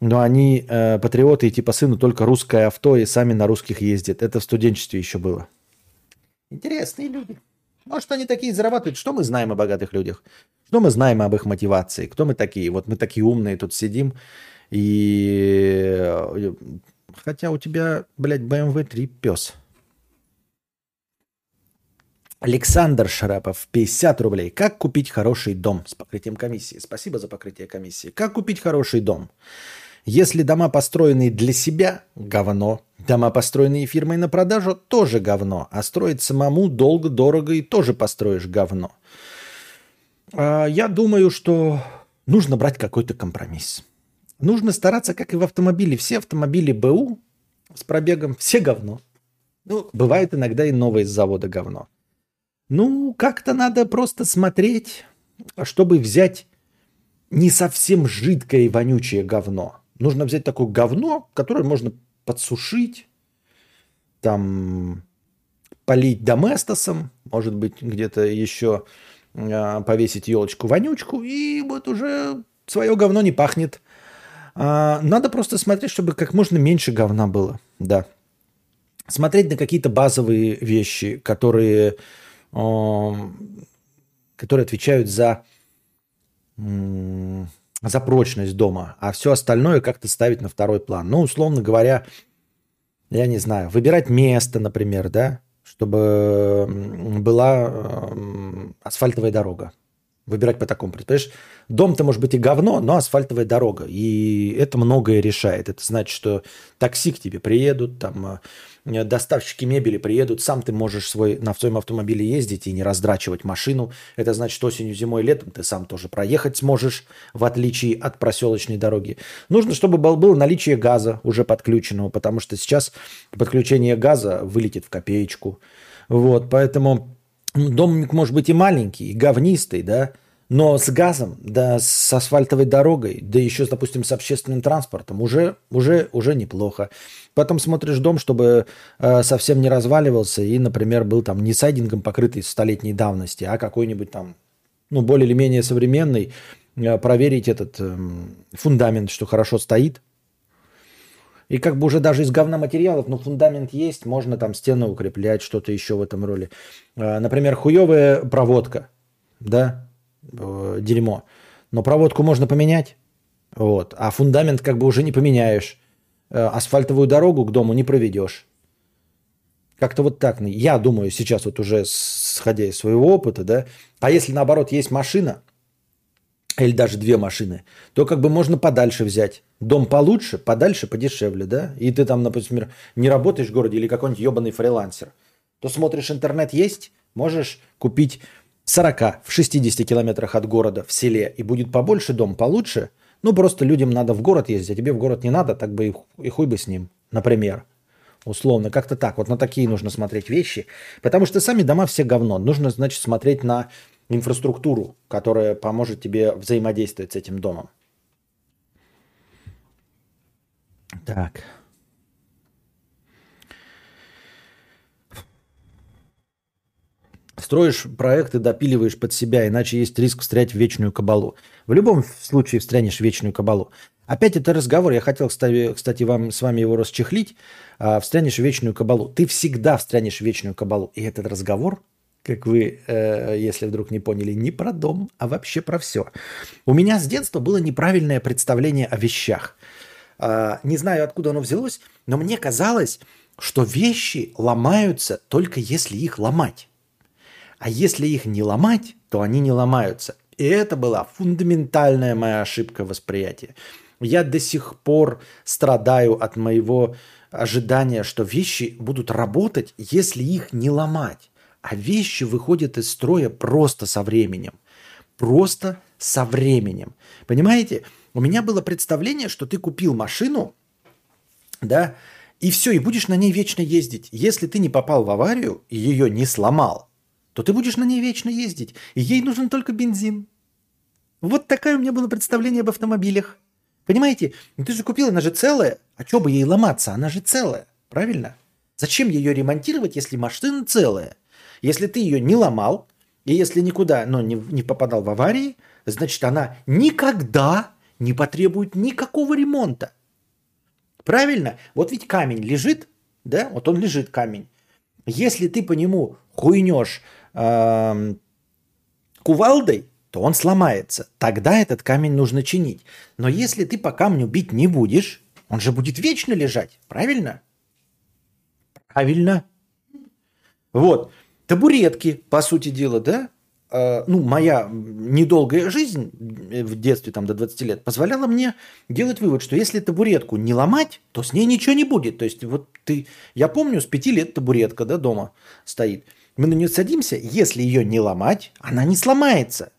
но они э, патриоты и типа сыну только русское авто и сами на русских ездят. Это в студенчестве еще было. Интересные люди. Может, они такие зарабатывают. Что мы знаем о богатых людях? Что мы знаем об их мотивации? Кто мы такие? Вот мы такие умные тут сидим. И... Хотя у тебя, блядь, BMW 3 пес. Александр Шарапов, 50 рублей. Как купить хороший дом с покрытием комиссии? Спасибо за покрытие комиссии. Как купить хороший дом? Если дома, построенные для себя, говно. Дома, построенные фирмой на продажу, тоже говно. А строить самому долго, дорого и тоже построишь говно. А, я думаю, что нужно брать какой-то компромисс. Нужно стараться, как и в автомобиле. Все автомобили БУ с пробегом, все говно. Ну, бывает иногда и новое из завода говно. Ну, как-то надо просто смотреть, чтобы взять не совсем жидкое и вонючее говно. Нужно взять такое говно, которое можно подсушить, там полить доместосом, может быть, где-то еще э, повесить елочку-вонючку, и вот уже свое говно не пахнет. А, надо просто смотреть, чтобы как можно меньше говна было, да. Смотреть на какие-то базовые вещи, которые которые отвечают за, за прочность дома, а все остальное как-то ставить на второй план. Ну, условно говоря, я не знаю, выбирать место, например, да, чтобы была асфальтовая дорога. Выбирать по такому. Понимаешь, дом-то может быть и говно, но асфальтовая дорога. И это многое решает. Это значит, что такси к тебе приедут, там Э, доставщики мебели приедут, сам ты можешь свой, на своем автомобиле ездить и не раздрачивать машину. Это значит, осенью, зимой, летом ты сам тоже проехать сможешь, в отличие от проселочной дороги. Нужно, чтобы было наличие газа уже подключенного, потому что сейчас подключение газа вылетит в копеечку. Вот, поэтому домик может быть и маленький, и говнистый, да, но с газом, да, с асфальтовой дорогой, да еще, допустим, с общественным транспортом уже, уже, уже неплохо. Потом смотришь дом, чтобы э, совсем не разваливался и, например, был там не сайдингом покрытый столетней давности, а какой-нибудь там, ну, более или менее современный, э, проверить этот э, фундамент, что хорошо стоит. И как бы уже даже из говна материалов, ну, фундамент есть, можно там стены укреплять, что-то еще в этом роли. Э, например, хуевая проводка, да, э, дерьмо. Но проводку можно поменять, вот, а фундамент как бы уже не поменяешь. Э, асфальтовую дорогу к дому не проведешь. Как-то вот так. Я думаю сейчас вот уже сходя из своего опыта, да. А если наоборот есть машина, или даже две машины, то как бы можно подальше взять. Дом получше, подальше, подешевле, да? И ты там, например, не работаешь в городе или какой-нибудь ебаный фрилансер, то смотришь, интернет есть, можешь купить 40 в 60 километрах от города в селе, и будет побольше дом, получше. Ну, просто людям надо в город ездить, а тебе в город не надо, так бы и, и хуй бы с ним, например. Условно, как-то так. Вот на такие нужно смотреть вещи. Потому что сами дома все говно. Нужно, значит, смотреть на инфраструктуру, которая поможет тебе взаимодействовать с этим домом. Так. Строишь проект и допиливаешь под себя, иначе есть риск встрять в вечную кабалу. В любом случае встрянешь в вечную кабалу. Опять это разговор, я хотел, кстати, вам, с вами его расчехлить. А, встрянешь в вечную кабалу. Ты всегда встрянешь в вечную кабалу. И этот разговор, как вы, э, если вдруг не поняли, не про дом, а вообще про все. У меня с детства было неправильное представление о вещах. Э, не знаю, откуда оно взялось, но мне казалось, что вещи ломаются только если их ломать. А если их не ломать, то они не ломаются. И это была фундаментальная моя ошибка восприятия. Я до сих пор страдаю от моего ожидания, что вещи будут работать, если их не ломать. А вещи выходят из строя просто со временем. Просто со временем. Понимаете? У меня было представление, что ты купил машину, да, и все, и будешь на ней вечно ездить. Если ты не попал в аварию и ее не сломал, то ты будешь на ней вечно ездить, и ей нужен только бензин. Вот такое у меня было представление об автомобилях. Понимаете, ну ты же купил, она же целая. А что бы ей ломаться? Она же целая, правильно? Зачем ее ремонтировать, если машина целая? Если ты ее не ломал, и если никуда ну, не, не попадал в аварии, значит, она никогда не потребует никакого ремонта. Правильно? Вот ведь камень лежит, да, вот он лежит камень. Если ты по нему хуйнешь э, кувалдой, то он сломается. Тогда этот камень нужно чинить. Но если ты по камню бить не будешь, он же будет вечно лежать, правильно? Правильно. Вот. Табуретки, по сути дела, да? Э, ну, моя недолгая жизнь в детстве, там, до 20 лет, позволяла мне делать вывод, что если табуретку не ломать, то с ней ничего не будет. То есть вот ты... Я помню, с 5 лет табуретка, да, дома стоит. Мы на нее садимся, если ее не ломать, она не сломается.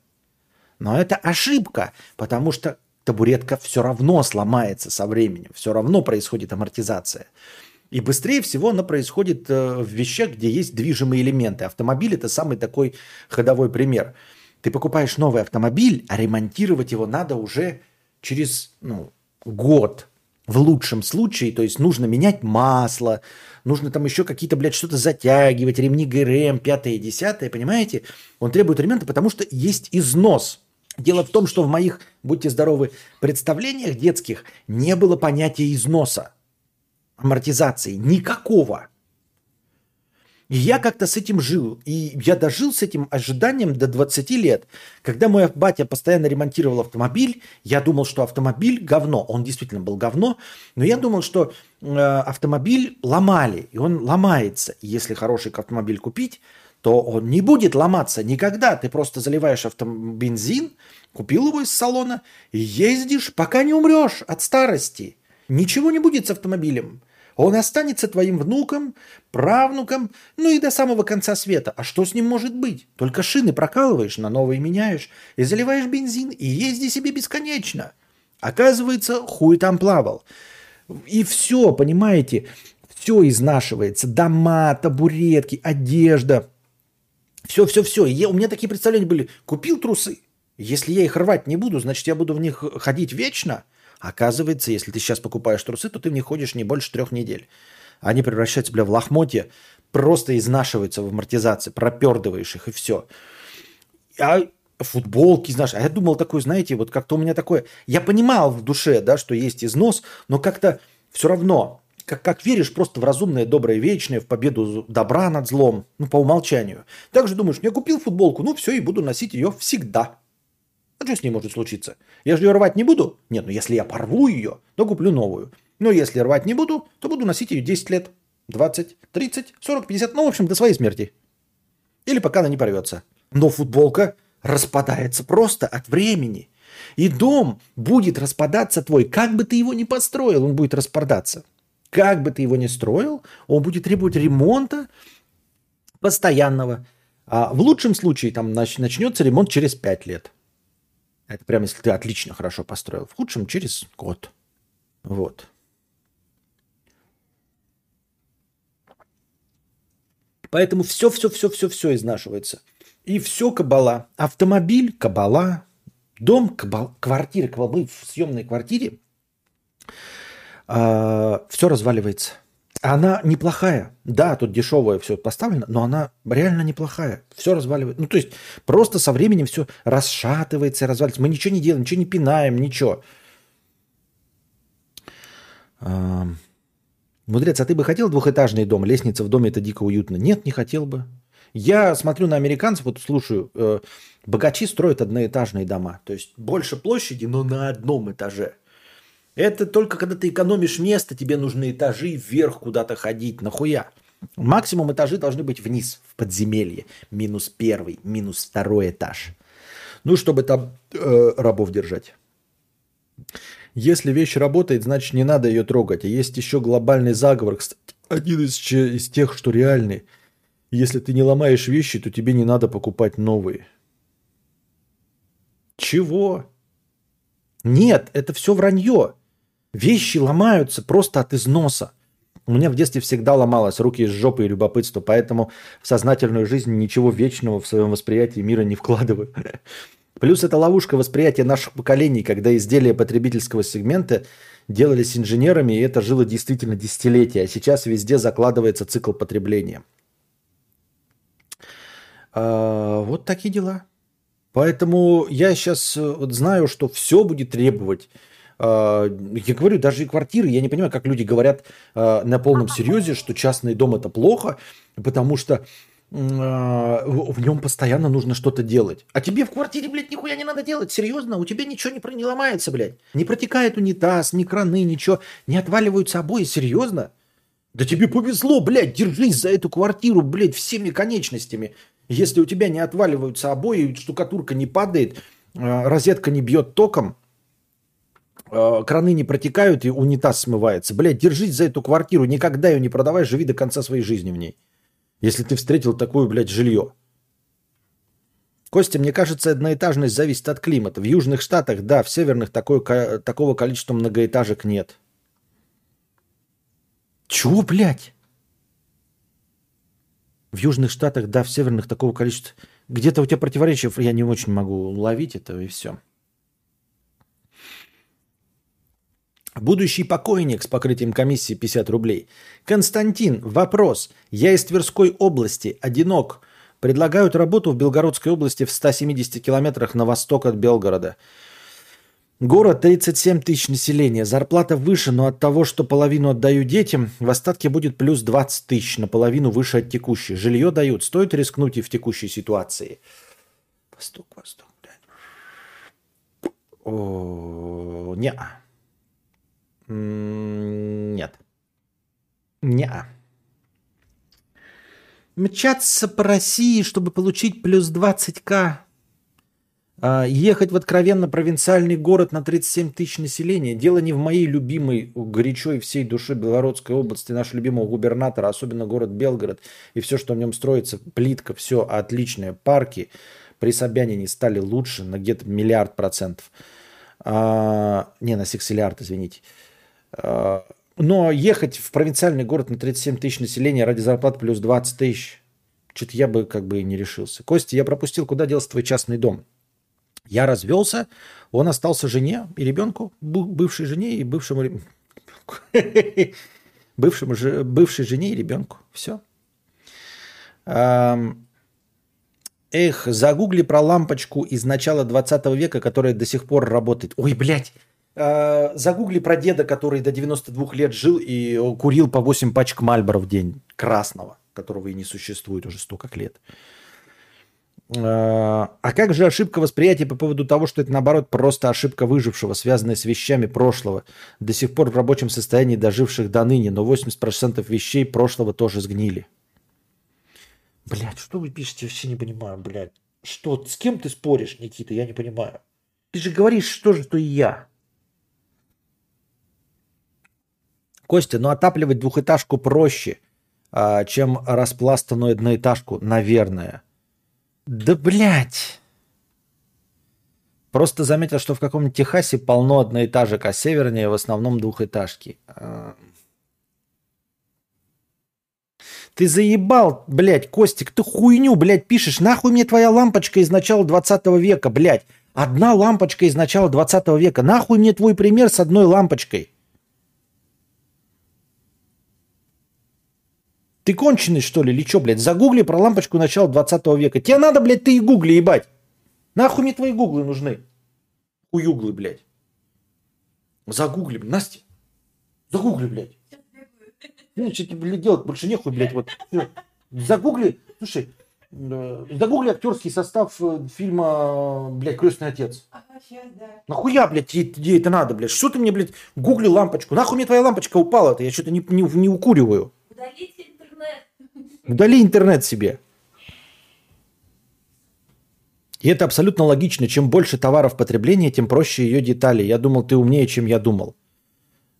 Но это ошибка, потому что табуретка все равно сломается со временем, все равно происходит амортизация. И быстрее всего она происходит э, в вещах, где есть движимые элементы. Автомобиль – это самый такой ходовой пример. Ты покупаешь новый автомобиль, а ремонтировать его надо уже через ну, год. В лучшем случае, то есть нужно менять масло, нужно там еще какие-то, блядь, что-то затягивать, ремни ГРМ, пятое, десятое, понимаете? Он требует ремонта, потому что есть износ. Дело в том, что в моих, будьте здоровы, представлениях детских не было понятия износа амортизации. Никакого. И я как-то с этим жил. И я дожил с этим ожиданием до 20 лет. Когда мой батя постоянно ремонтировал автомобиль, я думал, что автомобиль говно. Он действительно был говно. Но я думал, что э, автомобиль ломали. И он ломается. И если хороший автомобиль купить, то он не будет ломаться никогда. Ты просто заливаешь бензин, купил его из салона и ездишь, пока не умрешь от старости. Ничего не будет с автомобилем. Он останется твоим внуком, правнуком, ну и до самого конца света. А что с ним может быть? Только шины прокалываешь, на новые меняешь, и заливаешь бензин, и езди себе бесконечно. Оказывается, хуй там плавал. И все, понимаете, все изнашивается. Дома, табуретки, одежда. Все-все-все. У меня такие представления были. Купил трусы. Если я их рвать не буду, значит, я буду в них ходить вечно – Оказывается, если ты сейчас покупаешь трусы, то ты в них ходишь не больше трех недель. Они превращаются, бля, в лохмотья, просто изнашиваются в амортизации, пропердываешь их и все. А футболки, знаешь, а я думал такой, знаете, вот как-то у меня такое, я понимал в душе, да, что есть износ, но как-то все равно, как, как веришь просто в разумное, доброе, вечное, в победу добра над злом, ну, по умолчанию. Также думаешь, я купил футболку, ну, все, и буду носить ее всегда. А что с ней может случиться? Я же ее рвать не буду? Нет, ну если я порву ее, то куплю новую. Но если рвать не буду, то буду носить ее 10 лет, 20, 30, 40, 50, ну, в общем, до своей смерти. Или пока она не порвется. Но футболка распадается просто от времени. И дом будет распадаться твой, как бы ты его ни построил, он будет распадаться. Как бы ты его ни строил, он будет требовать ремонта постоянного. А в лучшем случае там начнется ремонт через 5 лет. Это прямо если ты отлично хорошо построил. В худшем через год. Вот. Поэтому все, все, все, все, все изнашивается. И все кабала. Автомобиль, кабала, дом, кабал, квартира, кабала. Мы в съемной квартире. Э, все разваливается. Она неплохая. Да, тут дешевое все поставлено, но она реально неплохая. Все разваливает. Ну, то есть просто со временем все расшатывается, разваливается. Мы ничего не делаем, ничего не пинаем, ничего. Мудрец, а ты бы хотел двухэтажный дом? Лестница в доме это дико уютно. Нет, не хотел бы. Я смотрю на американцев, вот слушаю, э, богачи строят одноэтажные дома. То есть больше площади, но на одном этаже. Это только когда ты экономишь место, тебе нужны этажи вверх куда-то ходить. Нахуя? Максимум этажи должны быть вниз, в подземелье. Минус первый, минус второй этаж. Ну, чтобы там э, рабов держать. Если вещь работает, значит не надо ее трогать. А есть еще глобальный заговор, кстати, один из, из тех, что реальный. Если ты не ломаешь вещи, то тебе не надо покупать новые. Чего? Нет, это все вранье. Вещи ломаются просто от износа. У меня в детстве всегда ломалось руки из жопы и любопытство, поэтому в сознательную жизнь ничего вечного в своем восприятии мира не вкладываю. Плюс это ловушка восприятия наших поколений, когда изделия потребительского сегмента делались инженерами, и это жило действительно десятилетия, а сейчас везде закладывается цикл потребления. А, вот такие дела. Поэтому я сейчас э, знаю, что все будет требовать я говорю, даже и квартиры, я не понимаю, как люди говорят а, на полном серьезе, что частный дом это плохо, потому что а, в нем постоянно нужно что-то делать. А тебе в квартире, блядь, нихуя не надо делать. Серьезно, у тебя ничего не, не ломается, блядь. Не протекает унитаз, ни краны, ничего. Не отваливаются обои, серьезно. Да тебе повезло, блядь, держись за эту квартиру, блядь, всеми конечностями. Если у тебя не отваливаются обои, штукатурка не падает, розетка не бьет током, краны не протекают и унитаз смывается. Блядь, держись за эту квартиру, никогда ее не продавай, живи до конца своей жизни в ней. Если ты встретил такое, блядь, жилье. Костя, мне кажется, одноэтажность зависит от климата. В южных штатах, да, в северных такое, такого количества многоэтажек нет. Чего, блядь? В Южных Штатах, да, в Северных такого количества. Где-то у тебя противоречия, я не очень могу ловить это, и все. Будущий покойник с покрытием комиссии 50 рублей. Константин, вопрос. Я из Тверской области, одинок. Предлагают работу в Белгородской области в 170 километрах на восток от Белгорода. Город 37 тысяч населения. Зарплата выше, но от того, что половину отдаю детям, в остатке будет плюс 20 тысяч, наполовину выше от текущей. Жилье дают. Стоит рискнуть и в текущей ситуации. Восток, восток, блядь. О, не Нет. Не Мчаться по России, чтобы получить плюс 20к а, ехать в откровенно провинциальный город на 37 тысяч населения. Дело не в моей любимой, горячо всей душе Белгородской области, нашего любимого губернатора, особенно город Белгород и все, что в нем строится, плитка, все отличное. Парки при Собянине стали лучше на где-то миллиард процентов. А, не, на сексиллиард, извините. Но ехать в провинциальный город на 37 тысяч населения ради зарплаты плюс 20 тысяч, что-то я бы как бы и не решился. Костя, я пропустил, куда делся твой частный дом? Я развелся, он остался жене и ребенку, бывшей жене и бывшему бывшему, бывшей жене и ребенку. Все. Эх, загугли про лампочку из начала 20 века, которая до сих пор работает. Ой, блядь. А, загугли про деда, который до 92 лет жил и курил по 8 пачек Мальбора в день красного, которого и не существует уже столько лет. А, а как же ошибка восприятия по поводу того, что это наоборот просто ошибка выжившего, связанная с вещами прошлого, до сих пор в рабочем состоянии доживших до ныне, но 80% вещей прошлого тоже сгнили? Блять, что вы пишете, вообще не понимаю, блядь. Что, с кем ты споришь, Никита, я не понимаю. Ты же говоришь что же, что и я. Костя, ну отапливать двухэтажку проще, а, чем распластанную одноэтажку, наверное. Да блять. Просто заметил, что в каком-нибудь Техасе полно одноэтажек, а севернее в основном двухэтажки. А. Ты заебал, блядь, Костик, ты хуйню, блядь, пишешь. Нахуй мне твоя лампочка из начала 20 века, блядь. Одна лампочка из начала 20 века. Нахуй мне твой пример с одной лампочкой. Ты конченый, что ли, или что, блядь? Загугли про лампочку начала 20 века. Тебе надо, блядь, ты и гугли, ебать. Нахуй мне твои гуглы нужны? Уюглы, блядь. Загугли, Настя. Загугли, блядь. Ну, что тебе, блядь, делать больше нехуй, блядь, вот. Загугли, слушай, загугли актерский состав э, фильма, блядь, «Крестный отец». Ага, сейчас, да. Нахуя, блядь, тебе это надо, блядь? Что ты мне, блядь, гугли лампочку? Нахуй мне твоя лампочка упала-то? Я что-то не, не, не укуриваю. Удалите Удали интернет себе. И это абсолютно логично. Чем больше товаров потребления, тем проще ее детали. Я думал, ты умнее, чем я думал.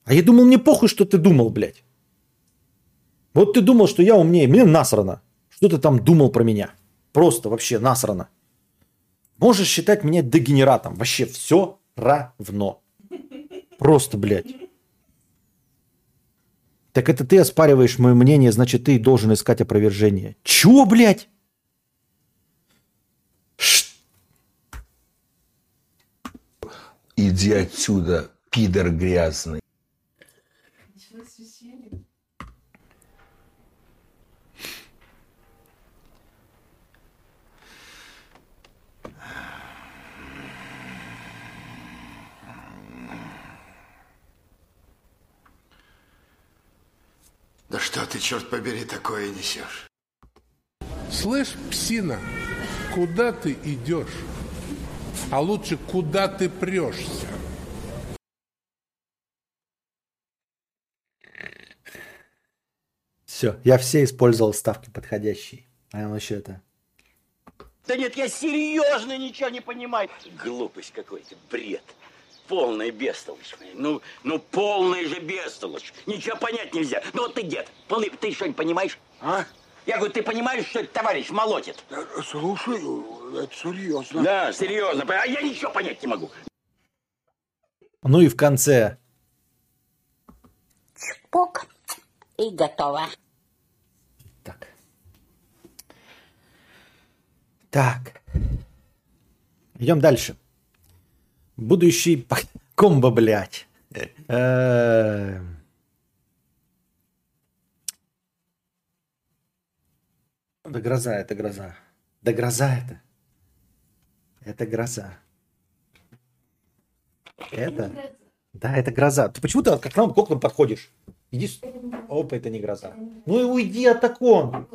А я думал, мне похуй, что ты думал, блядь. Вот ты думал, что я умнее. Мне насрано. Что ты там думал про меня? Просто вообще насрано. Можешь считать меня дегенератом. Вообще все равно. Просто, блядь. Так это ты оспариваешь мое мнение, значит, ты должен искать опровержение. Чего, блядь? Ш... Иди отсюда, пидор грязный. Да что ты, черт побери, такое несешь? Слышь, псина, куда ты идешь? А лучше, куда ты прешься? Все, я все использовал ставки подходящие. А он еще это... Да нет, я серьезно ничего не понимаю. Глупость какой-то, бред. Полная бестолочь. Ну, ну полная же бестолочь. Ничего понять нельзя. Ну вот ты дед, полный, ты что-нибудь понимаешь? А? Я говорю, ты понимаешь, что этот товарищ молотит? Э, Слушай, это серьезно. Да, серьезно. А я ничего понять не могу. Ну и в конце. Пук. И готово. Так. Так. Идем дальше. Будущий комбо, блядь. Э, Да гроза, это гроза. Да гроза это. Это гроза. Это? Да, это гроза. Ты почему ты как нам к окнам подходишь? Иди. Опа, это не гроза. Ну и уйди от окон.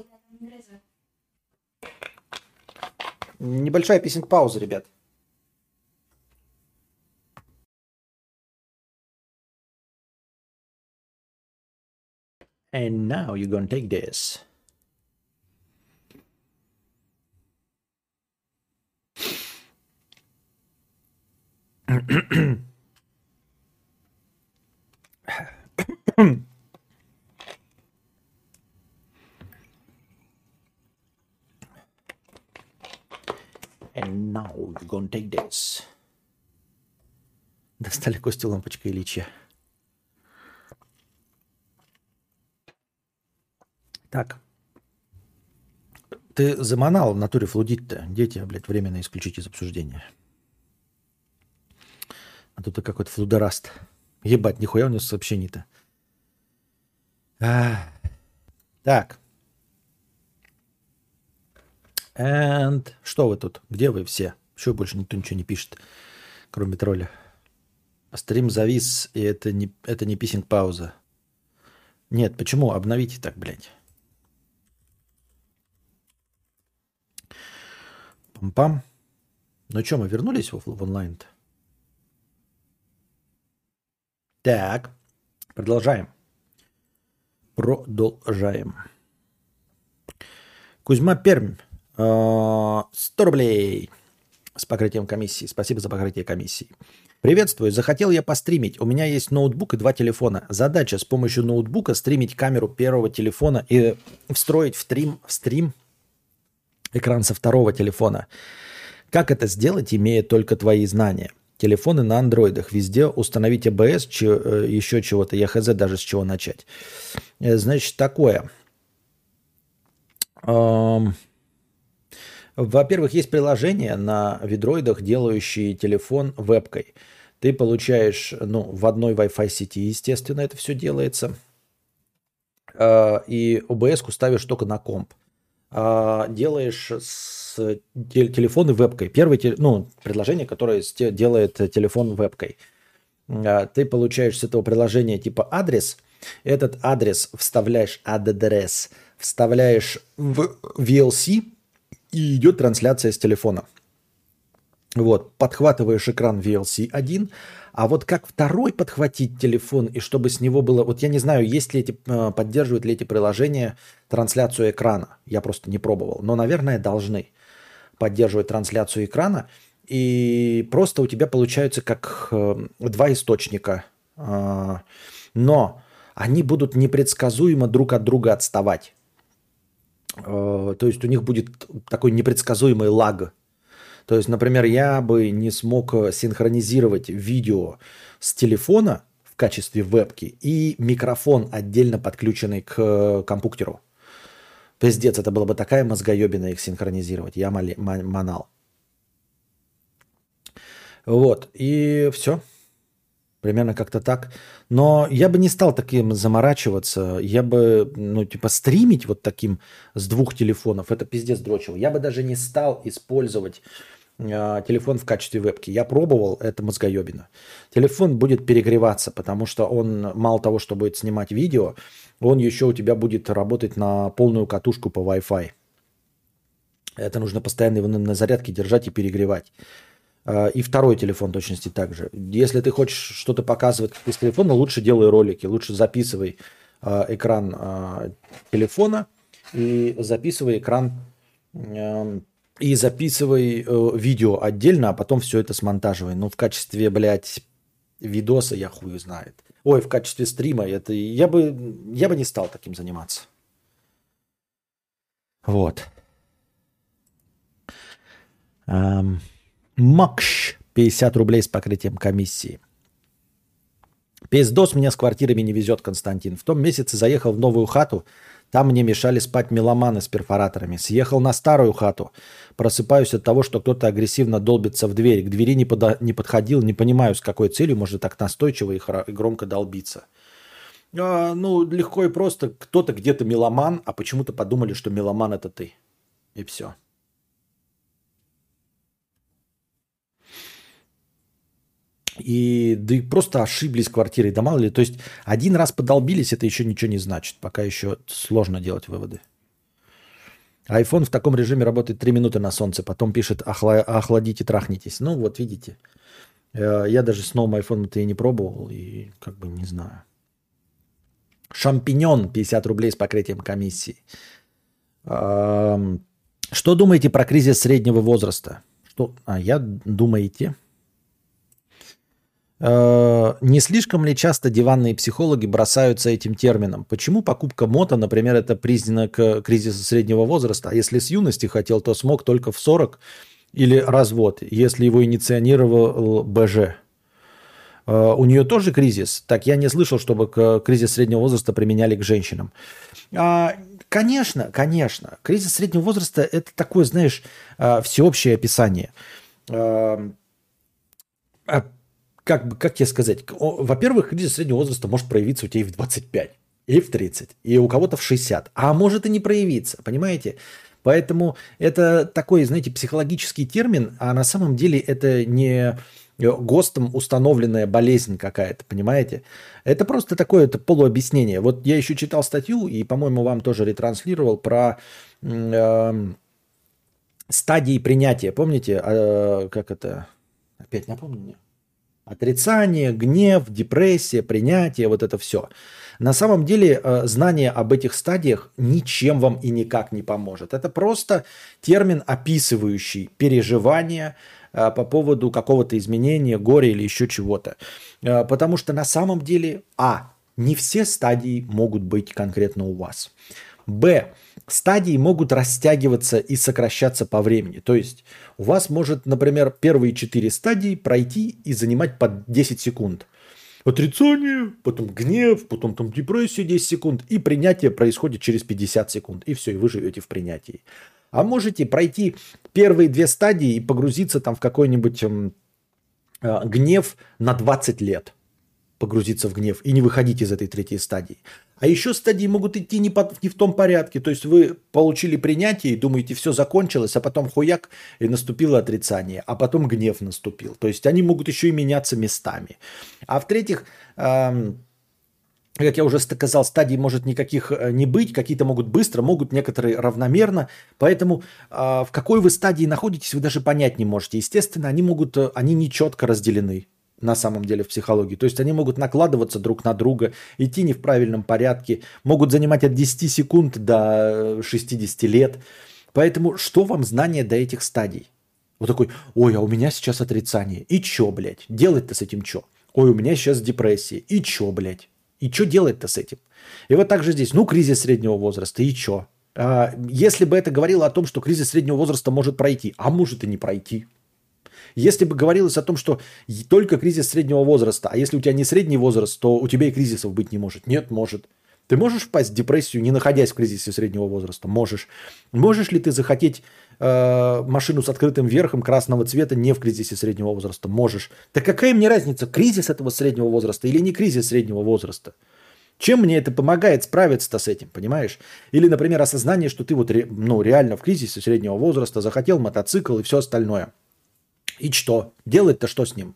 Небольшая песенка пауза, ребят. And now you're gonna take this. And now you're gonna take this. Достали Костю лампочка Ильича. Так. Ты заманал в натуре флудить-то. Дети, блядь, временно исключить из обсуждения. А тут какой-то флудораст. Ебать, нихуя у него сообщений-то. А. Так. And что вы тут? Где вы все? Еще больше никто ничего не пишет, кроме тролля. Стрим завис, и это не, это не писинг-пауза. Нет, почему? Обновите так, блядь. Пам-пам. Ну что, мы вернулись в, в онлайн-то? Так, продолжаем. Продолжаем. Кузьма Пермь. э, 100 рублей с покрытием комиссии. Спасибо за покрытие комиссии. Приветствую. Захотел я постримить. У меня есть ноутбук и два телефона. Задача с помощью ноутбука стримить камеру первого телефона и встроить в стрим, в стрим экран со второго телефона. Как это сделать, имея только твои знания? Телефоны на андроидах. Везде установить АБС, че- э, еще чего-то. Я хз даже с чего начать. Э, Значит, такое. Во-первых, есть приложение на видроидах, делающие телефон вебкой. Ты получаешь, ну, в одной Wi-Fi сети, естественно, это все делается. А, И OBS ставишь только на комп. А, Делаешь с те- телефоны вебкой. Первое, ну, предложение, которое делает телефон вебкой. А, Ты получаешь с этого приложения типа адрес. Этот адрес вставляешь адрес, вставляешь в VLC, и идет трансляция с телефона. Вот, подхватываешь экран VLC 1, а вот как второй подхватить телефон, и чтобы с него было... Вот я не знаю, есть ли эти, э, поддерживают ли эти приложения трансляцию экрана. Я просто не пробовал. Но, наверное, должны поддерживать трансляцию экрана. И просто у тебя получаются как э, два источника. А, Но они будут непредсказуемо друг от друга отставать. Э, То есть у них будет такой непредсказуемый лаг. То есть, например, я бы не смог э, синхронизировать видео с телефона в качестве вебки и микрофон отдельно подключенный к э, компьютеру. Пиздец, это было бы такая мозгоебина их синхронизировать. Я мали- ма- манал. Вот, и все. Примерно как-то так. Но я бы не стал таким заморачиваться. Я бы, ну, типа, стримить вот таким с двух телефонов, это пиздец дрочево. Я бы даже не стал использовать телефон в качестве вебки. Я пробовал, это мозгоебина. Телефон будет перегреваться, потому что он мало того, что будет снимать видео, он еще у тебя будет работать на полную катушку по Wi-Fi. Это нужно постоянно его на- зарядке держать и перегревать. А, И второй телефон точности также. Если ты хочешь что-то показывать из телефона, лучше делай ролики, лучше записывай э, экран телефона и записывай экран и записывай э, видео отдельно, а потом все это смонтаживай. Ну, в качестве, блядь, видоса я хуй знает. Ой, в качестве стрима это я бы я бы не стал таким заниматься. Вот. Эм, Макш 50 рублей с покрытием комиссии. Пиздос мне с квартирами не везет, Константин. В том месяце заехал в новую хату, там мне мешали спать меломаны с перфораторами. Съехал на старую хату. Просыпаюсь от того, что кто-то агрессивно долбится в дверь. К двери не, пода- не подходил, не понимаю, с какой целью может так настойчиво и, хра- и громко долбиться. А, ну, легко и просто. Кто-то где-то меломан, а почему-то подумали, что меломан это ты. И все. И да и просто ошиблись квартирой. Да мало ли. То есть один раз подолбились, это еще ничего не значит. Пока еще сложно делать выводы. iPhone в таком режиме работает 3 минуты на солнце. Потом пишет «Охла- охладите, трахнитесь. Ну вот видите. Э, Я даже с новым iPhone-то и не пробовал. И как бы не знаю. Шампиньон 50 рублей с покрытием комиссии. Что думаете про кризис среднего возраста? Что? А я думаете? Э, Не слишком ли часто диванные психологи бросаются этим термином? Почему покупка мото, например, это признак кризиса среднего возраста? А если с юности хотел, то смог только в 40 или развод, если его инициировал БЖ? Э, У нее тоже кризис? Так я не слышал, чтобы кризис среднего возраста применяли к женщинам. А, Конечно, конечно. Кризис среднего возраста – это такое, знаешь, э, всеобщее описание. Э, а как, как тебе сказать? Во-первых, кризис среднего возраста может проявиться у тебя и в 25, и в 30, и у кого-то в 60, а может и не проявиться, понимаете? Поэтому это такой, знаете, психологический термин, а на самом деле это не ГОСТом установленная болезнь какая-то, понимаете? Это просто такое это полуобъяснение. Вот я еще читал статью, и, по-моему, вам тоже ретранслировал про эм, стадии принятия. Помните, э, как это? Опять напомни мне. Отрицание, гнев, депрессия, принятие, вот это все. На самом деле э, знание об этих стадиях ничем вам и никак не поможет. Это просто термин, описывающий переживания э, по поводу какого-то изменения, горя или еще чего-то. Э, Потому что на самом деле, а, не все стадии могут быть конкретно у вас. Б. Стадии могут растягиваться и сокращаться по времени. То есть у вас может, например, первые четыре стадии пройти и занимать по 10 секунд. Отрицание, потом гнев, потом там депрессия 10 секунд, и принятие происходит через 50 секунд. И все, и вы живете в принятии. А можете пройти первые две стадии и погрузиться там в какой-нибудь эм, э, гнев на 20 лет погрузиться в гнев и не выходить из этой третьей стадии. А еще стадии могут идти не, по- не в том порядке. То есть вы получили принятие и думаете, все закончилось, а потом хуяк и наступило отрицание, а потом гнев наступил. То есть они могут еще и меняться местами. А в-третьих, эм, как я уже сказал, стадий может никаких э, не быть, какие-то могут быстро, могут некоторые равномерно, поэтому а, в какой вы стадии находитесь, вы даже понять не можете. Естественно, они могут, э, они не четко разделены на самом деле в психологии. То есть они могут накладываться друг на друга, идти не в правильном порядке, могут занимать от 10 секунд до э, 60 лет. Поэтому что вам знание до этих стадий? Вот такой, ой, а у меня сейчас отрицание. И чё, блядь? Делать-то с этим чё? Ой, у меня сейчас депрессия. И чё, блядь? И чё делать-то с этим? И вот так же здесь, ну, кризис среднего возраста. И чё? А, если бы это говорило о том, что кризис среднего возраста может пройти, а может и не пройти. Если бы говорилось о том, что только кризис среднего возраста, а если у тебя не средний возраст, то у тебя и кризисов быть не может. Нет, может. Ты можешь впасть в депрессию, не находясь в кризисе среднего возраста? Можешь. Можешь ли ты захотеть э, машину с открытым верхом красного цвета не в кризисе среднего возраста? Можешь. Так какая мне разница, кризис этого среднего возраста или не кризис среднего возраста? Чем мне это помогает справиться-то с этим, понимаешь? Или, например, осознание, что ты вот ну, реально в кризисе среднего возраста захотел мотоцикл и все остальное. И что? Делать-то что с ним?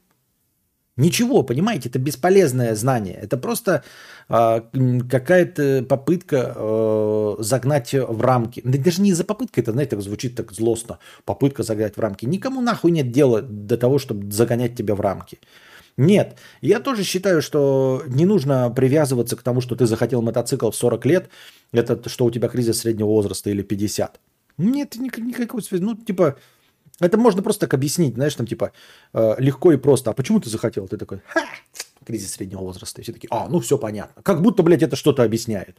Ничего, понимаете, это бесполезное знание. Это просто м, какая-то попытка э, загнать в рамки. Да даже не за попытка, это, знаете, так звучит так злостно. Попытка загнать в рамки. Никому нахуй нет дела до того, чтобы загонять тебя в рамки. Нет, я тоже считаю, что не нужно привязываться к тому, что ты захотел мотоцикл в 40 лет, это что у тебя кризис среднего возраста или 50. Нет, ник- никакой связи. Ну, типа, это можно просто так объяснить, знаешь, там, типа, э, легко и просто. А почему ты захотел? Ты такой, ха, кризис среднего возраста. И все такие, а, ну все понятно. Как будто, блядь, это что-то объясняет.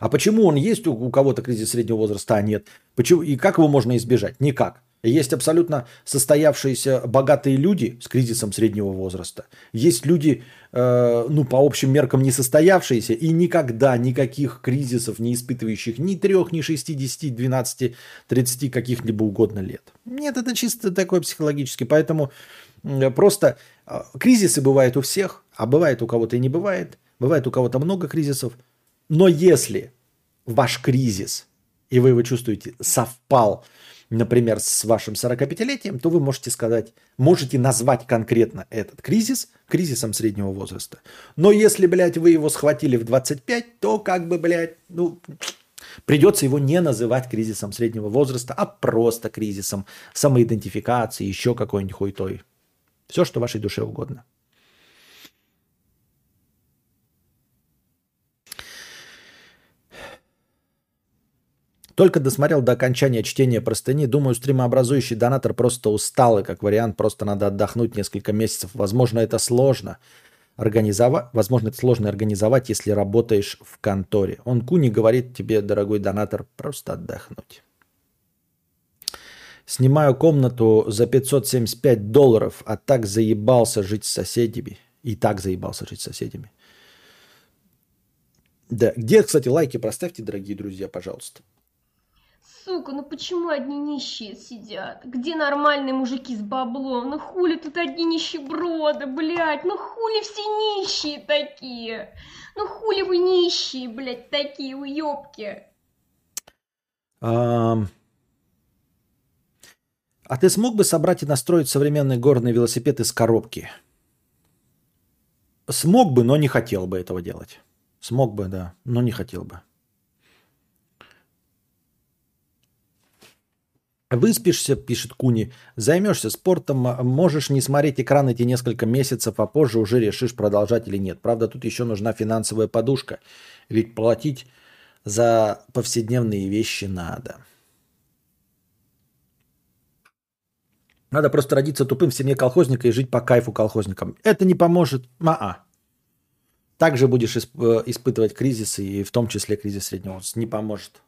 А почему он есть у, у кого-то кризис среднего возраста, а нет? Почему, и как его можно избежать? Никак. Есть абсолютно состоявшиеся богатые люди с кризисом среднего возраста. Есть люди, э, ну, по общим меркам не состоявшиеся и никогда никаких кризисов не испытывающих ни трех, ни 60, 12, 30 каких-либо угодно лет. Нет, это чисто такой психологический. Поэтому просто э, кризисы бывают у всех, а бывает у кого-то и не бывает. Бывает у кого-то много кризисов. Но если ваш кризис, и вы его чувствуете, совпал например, с вашим 45-летием, то вы можете сказать, можете назвать конкретно этот кризис кризисом среднего возраста. Но если, блядь, вы его схватили в 25, то как бы, блядь, ну, придется его не называть кризисом среднего возраста, а просто кризисом самоидентификации, еще какой-нибудь хуйтой. Все, что вашей душе угодно. Только досмотрел до окончания чтения простыни. Думаю, стримообразующий донатор просто устал, и как вариант просто надо отдохнуть несколько месяцев. Возможно, это сложно организовать. Возможно, это сложно организовать, если работаешь в конторе. Он Куни говорит тебе, дорогой донатор, просто отдохнуть. Снимаю комнату за 575 долларов, а так заебался жить с соседями. И так заебался жить с соседями. Да, где, кстати, лайки проставьте, дорогие друзья, пожалуйста. Сука, ну почему одни нищие сидят? Где нормальные мужики с баблом? Ну хули тут одни нищеброды, блядь? Ну хули все нищие такие? Ну хули вы нищие, блядь, такие уёбки? Ам. А ты смог бы собрать и настроить современный горный велосипед из коробки? Смог бы, но не хотел бы этого делать. Смог бы, да, но не хотел бы. Выспишься, пишет Куни, займешься спортом, можешь не смотреть экран эти несколько месяцев, а позже уже решишь продолжать или нет. Правда, тут еще нужна финансовая подушка, ведь платить за повседневные вещи надо. Надо просто родиться тупым в семье колхозника и жить по кайфу колхозникам. Это не поможет. Маа. Также будешь исп- испытывать кризисы, и в том числе кризис среднего возраста. Не поможет.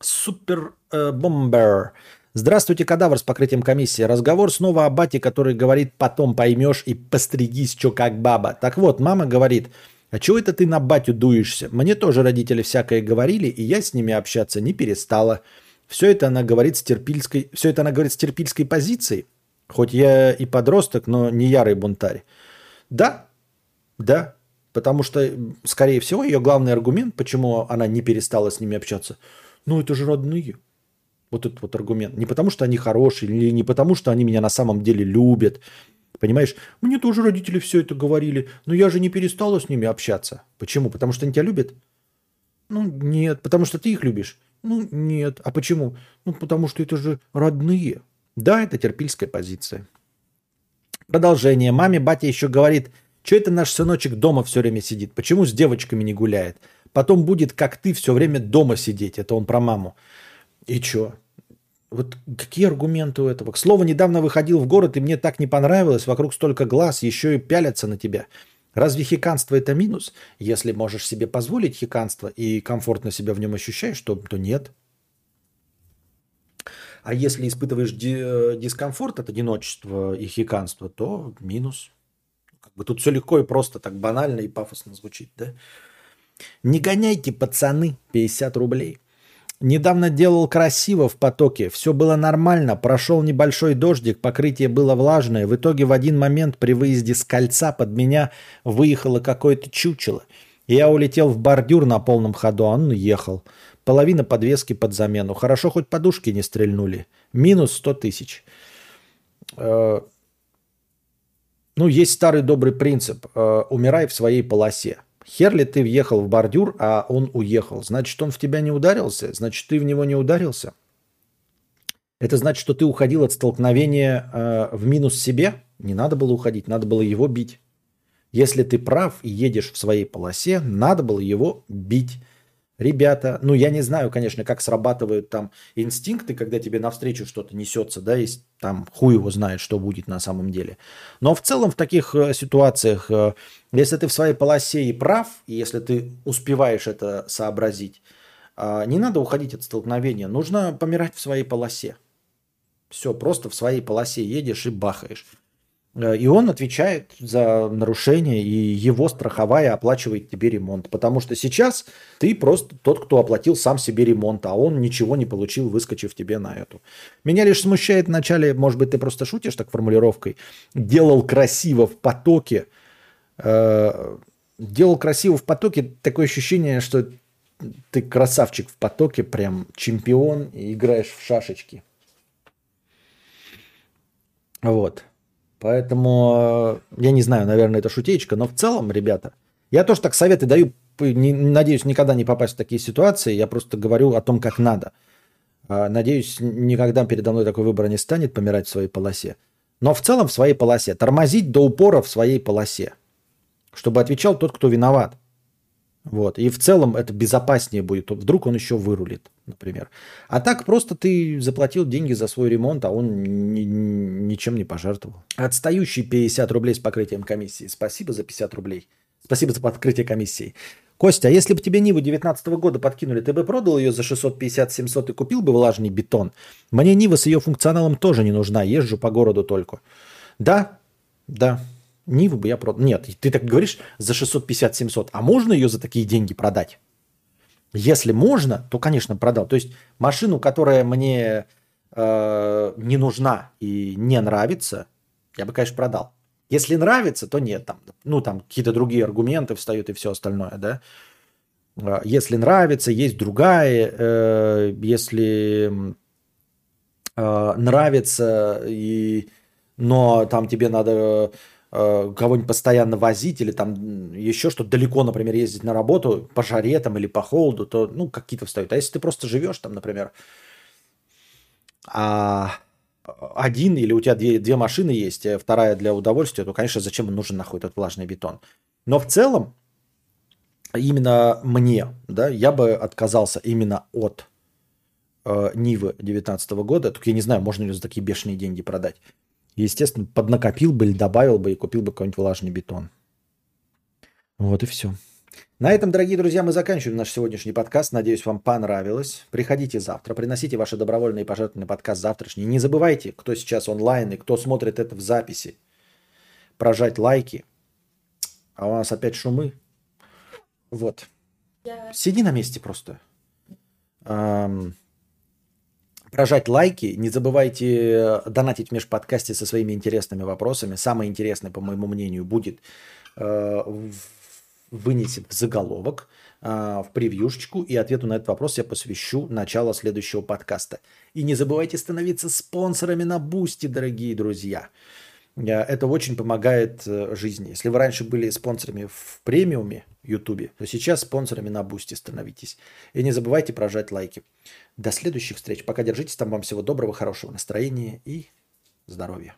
Супер э, бомбер. Здравствуйте, кадавр с покрытием комиссии. Разговор снова о бате, который говорит «потом поймешь и постригись, чё как баба». Так вот, мама говорит, а чего это ты на батю дуешься? Мне тоже родители всякое говорили, и я с ними общаться не перестала. Все это она говорит с терпильской, все это она говорит с терпильской позиции. Хоть я и подросток, но не ярый бунтарь. Да, да, потому что, скорее всего, ее главный аргумент, почему она не перестала с ними общаться – ну это же родные. Вот этот вот аргумент. Не потому, что они хорошие, или не потому, что они меня на самом деле любят. Понимаешь, мне тоже родители все это говорили, но я же не перестала с ними общаться. Почему? Потому что они тебя любят? Ну, нет. Потому что ты их любишь? Ну, нет. А почему? Ну, потому что это же родные. Да, это терпильская позиция. Продолжение. Маме батя еще говорит, что это наш сыночек дома все время сидит? Почему с девочками не гуляет? Потом будет, как ты, все время дома сидеть. Это он про маму. И что? Вот какие аргументы у этого? К слову, недавно выходил в город, и мне так не понравилось. Вокруг столько глаз, еще и пялятся на тебя. Разве хиканство это минус? Если можешь себе позволить хиканство и комфортно себя в нем ощущаешь, то, то нет. А если испытываешь ди- дискомфорт от одиночества и хиканства, то минус. Как бы тут все легко и просто, так банально и пафосно звучит, да? Не гоняйте, пацаны, 50 рублей. Недавно делал красиво в потоке, все было нормально, прошел небольшой дождик, покрытие было влажное. В итоге в один момент при выезде с кольца под меня выехало какое-то чучело. Я улетел в бордюр на полном ходу, а он ехал. Половина подвески под замену. Хорошо, хоть подушки не стрельнули. Минус 100 тысяч. Э, ну, есть старый добрый принцип. Э, умирай в своей полосе. Хер ли ты въехал в бордюр, а он уехал? Значит, он в тебя не ударился? Значит, ты в него не ударился? Это значит, что ты уходил от столкновения э, в минус себе? Не надо было уходить, надо было его бить. Если ты прав и едешь в своей полосе, надо было его бить. Ребята, ну я не знаю, конечно, как срабатывают там инстинкты, когда тебе навстречу что-то несется, да, и там хуй его знает, что будет на самом деле. Но в целом в таких э, ситуациях, э, если ты в своей полосе и прав, и если ты успеваешь это сообразить, э, не надо уходить от столкновения, нужно помирать в своей полосе. Все, просто в своей полосе едешь и бахаешь. Э, И он отвечает за нарушение, и его страховая оплачивает тебе ремонт. Потому что сейчас ты просто тот, кто оплатил сам себе ремонт, а он ничего не получил, выскочив тебе на эту. Меня лишь смущает вначале, может быть, ты просто шутишь так формулировкой, делал красиво в потоке. Э, Делал красиво в потоке, такое ощущение, что ты красавчик в потоке, прям чемпион, и играешь в шашечки. Вот. Поэтому э, я не знаю, наверное, это шутечка, но в целом, ребята, я тоже так советы даю, не- надеюсь, никогда не попасть в такие ситуации, я просто говорю о том, как надо. А, Надеюсь, никогда передо мной такой выбор не станет помирать в своей полосе. Но в целом в своей полосе. Тормозить до упора в своей полосе. Чтобы отвечал тот, кто виноват. Вот. И в целом это безопаснее будет. Вдруг он еще вырулит, например. А так просто ты заплатил деньги за свой ремонт, а он ни- ничем не пожертвовал. Отстающий 50 рублей с покрытием комиссии. Спасибо за 50 рублей. Спасибо за покрытие комиссии. Костя, а если бы тебе Ниву 19 года подкинули, ты бы продал ее за 650-700 и купил бы влажный бетон? Мне Нива с ее функционалом тоже не нужна, езжу по городу только. Да, да, Ниву бы я продал. Нет, ты так говоришь за 650-700, а можно ее за такие деньги продать? Если можно, то, конечно, продал. То есть машину, которая мне э, не нужна и не нравится, я бы, конечно, продал. Если нравится, то нет. Там, ну, там какие-то другие аргументы встают и все остальное, да. Э, Если нравится, есть другая. э, Если э, нравится, и, но там тебе надо э, кого-нибудь постоянно возить или там еще что-то далеко, например, ездить на работу по жаре там или по холоду, то ну какие-то встают. А если ты просто живешь там, например, а один или у тебя две, две машины есть, а вторая для удовольствия, то, конечно, зачем нужен нахуй этот влажный бетон. Но в целом, именно мне, да, я бы отказался именно от э, Нивы 19 года. Только я не знаю, можно ли за такие бешеные деньги продать. Естественно, поднакопил бы или добавил бы и купил бы какой-нибудь влажный бетон. Вот и все. На этом, дорогие друзья, мы заканчиваем наш сегодняшний подкаст. Надеюсь, вам понравилось. Приходите завтра, приносите ваши добровольные пожертвования подкаст завтрашний. Не забывайте, кто сейчас онлайн и кто смотрит это в записи, прожать лайки. А у нас опять шумы. Вот. Сиди на месте просто. Ам, прожать лайки. Не забывайте э, донатить в межподкасте со своими интересными вопросами. Самое интересное, по моему мнению, будет э, вынесен в заголовок, э, в превьюшечку, и ответу на этот вопрос я посвящу начало следующего подкаста. И не забывайте становиться спонсорами на Boosty, дорогие друзья. Э, Это очень помогает э, жизни. Если вы раньше были спонсорами в премиуме Ютубе, то сейчас спонсорами на Boosty становитесь. И не забывайте прожать лайки. До следующих встреч. Пока держитесь там. Вам всего доброго, хорошего настроения и здоровья.